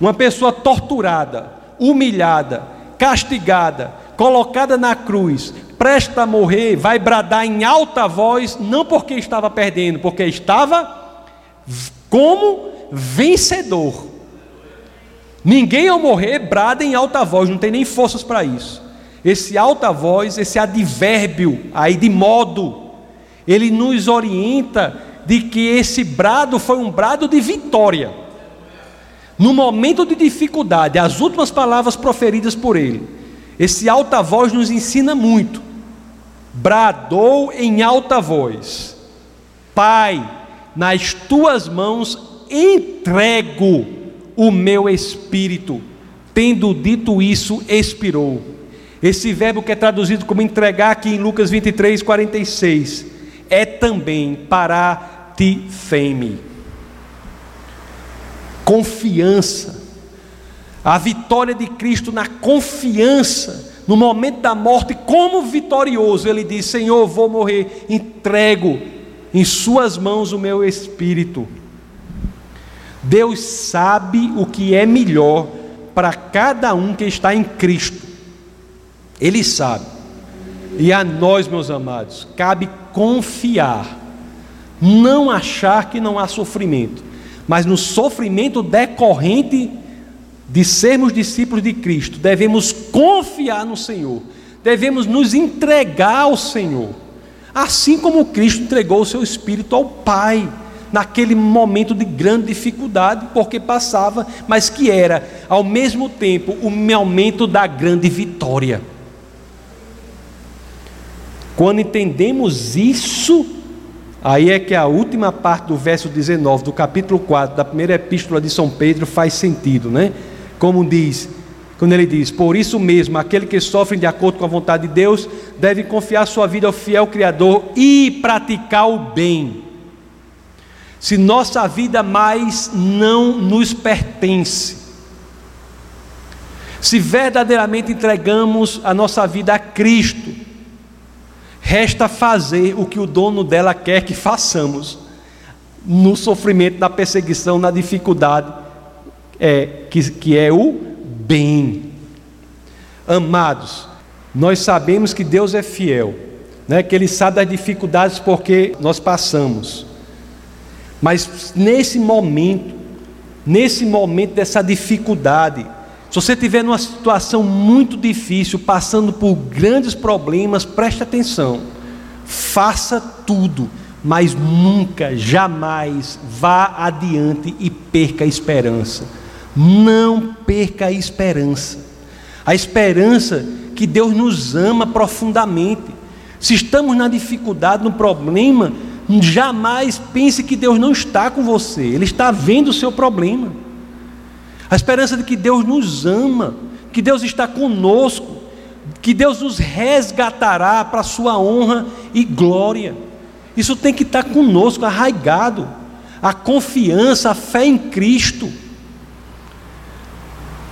[SPEAKER 1] uma pessoa torturada, humilhada, castigada, colocada na cruz, presta a morrer, vai bradar em alta voz, não porque estava perdendo, porque estava como vencedor. Ninguém ao morrer brada em alta voz, não tem nem forças para isso. Esse alta voz, esse advérbio aí de modo, ele nos orienta de que esse brado foi um brado de vitória. No momento de dificuldade, as últimas palavras proferidas por ele esse alta voz nos ensina muito. Bradou em alta voz: Pai, nas tuas mãos entrego o meu espírito. Tendo dito isso, expirou. Esse verbo que é traduzido como entregar aqui em Lucas 23, 46, é também para ti feme. Confiança A vitória de Cristo na confiança, no momento da morte, como vitorioso, ele diz: Senhor, vou morrer, entrego em Suas mãos o meu espírito. Deus sabe o que é melhor para cada um que está em Cristo. Ele sabe. E a nós, meus amados, cabe confiar, não achar que não há sofrimento, mas no sofrimento decorrente de sermos discípulos de Cristo, devemos confiar no Senhor, devemos nos entregar ao Senhor, assim como Cristo entregou o seu Espírito ao Pai naquele momento de grande dificuldade, porque passava, mas que era, ao mesmo tempo, o momento da grande vitória. Quando entendemos isso, aí é que a última parte do verso 19 do capítulo 4 da primeira epístola de São Pedro faz sentido, né? Como diz, quando ele diz: Por isso mesmo, aquele que sofre de acordo com a vontade de Deus deve confiar sua vida ao fiel Criador e praticar o bem. Se nossa vida mais não nos pertence, se verdadeiramente entregamos a nossa vida a Cristo, resta fazer o que o dono dela quer que façamos, no sofrimento, na perseguição, na dificuldade, é, que, que é o bem. Amados, nós sabemos que Deus é fiel, né, que Ele sabe das dificuldades porque nós passamos. Mas nesse momento, nesse momento dessa dificuldade, se você estiver numa situação muito difícil, passando por grandes problemas, preste atenção. Faça tudo, mas nunca, jamais vá adiante e perca a esperança. Não perca a esperança. A esperança que Deus nos ama profundamente. Se estamos na dificuldade, no problema, Jamais pense que Deus não está com você, Ele está vendo o seu problema. A esperança de que Deus nos ama, que Deus está conosco, que Deus nos resgatará para a sua honra e glória. Isso tem que estar conosco, arraigado. A confiança, a fé em Cristo.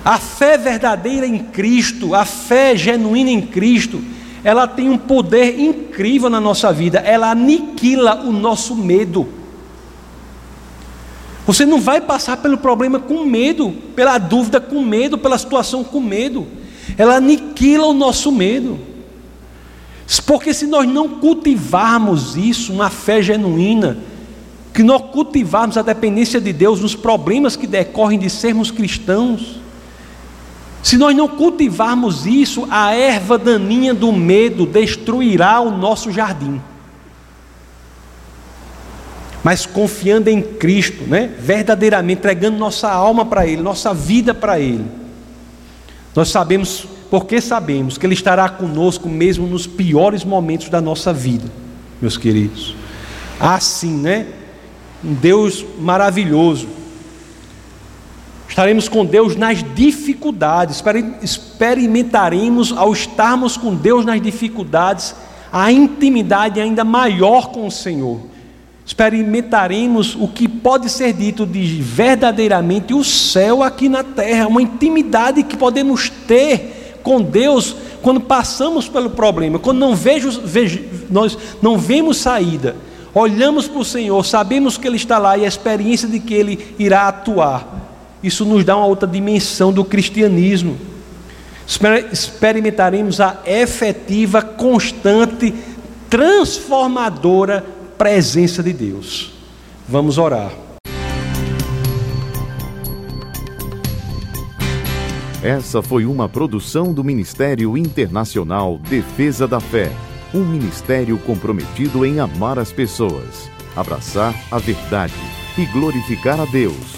[SPEAKER 1] A fé verdadeira em Cristo, a fé genuína em Cristo, ela tem um poder incrível na nossa vida, ela aniquila o nosso medo. Você não vai passar pelo problema com medo, pela dúvida com medo, pela situação com medo. Ela aniquila o nosso medo. Porque se nós não cultivarmos isso, uma fé genuína, que nós cultivarmos a dependência de Deus nos problemas que decorrem de sermos cristãos, se nós não cultivarmos isso, a erva daninha do medo destruirá o nosso jardim. Mas confiando em Cristo, né? verdadeiramente entregando nossa alma para Ele, nossa vida para Ele, nós sabemos, porque sabemos que Ele estará conosco mesmo nos piores momentos da nossa vida, meus queridos. Assim, né? Um Deus maravilhoso Estaremos com Deus nas dificuldades, experimentaremos ao estarmos com Deus nas dificuldades a intimidade ainda maior com o Senhor. Experimentaremos o que pode ser dito de verdadeiramente o céu aqui na terra, uma intimidade que podemos ter com Deus quando passamos pelo problema, quando não vejo, vejo nós não vemos saída, olhamos para o Senhor, sabemos que Ele está lá e a experiência de que Ele irá atuar isso nos dá uma outra dimensão do cristianismo. Experimentaremos a efetiva, constante, transformadora presença de Deus. Vamos orar.
[SPEAKER 2] Essa foi uma produção do Ministério Internacional Defesa da Fé, um ministério comprometido em amar as pessoas, abraçar a verdade e glorificar a Deus.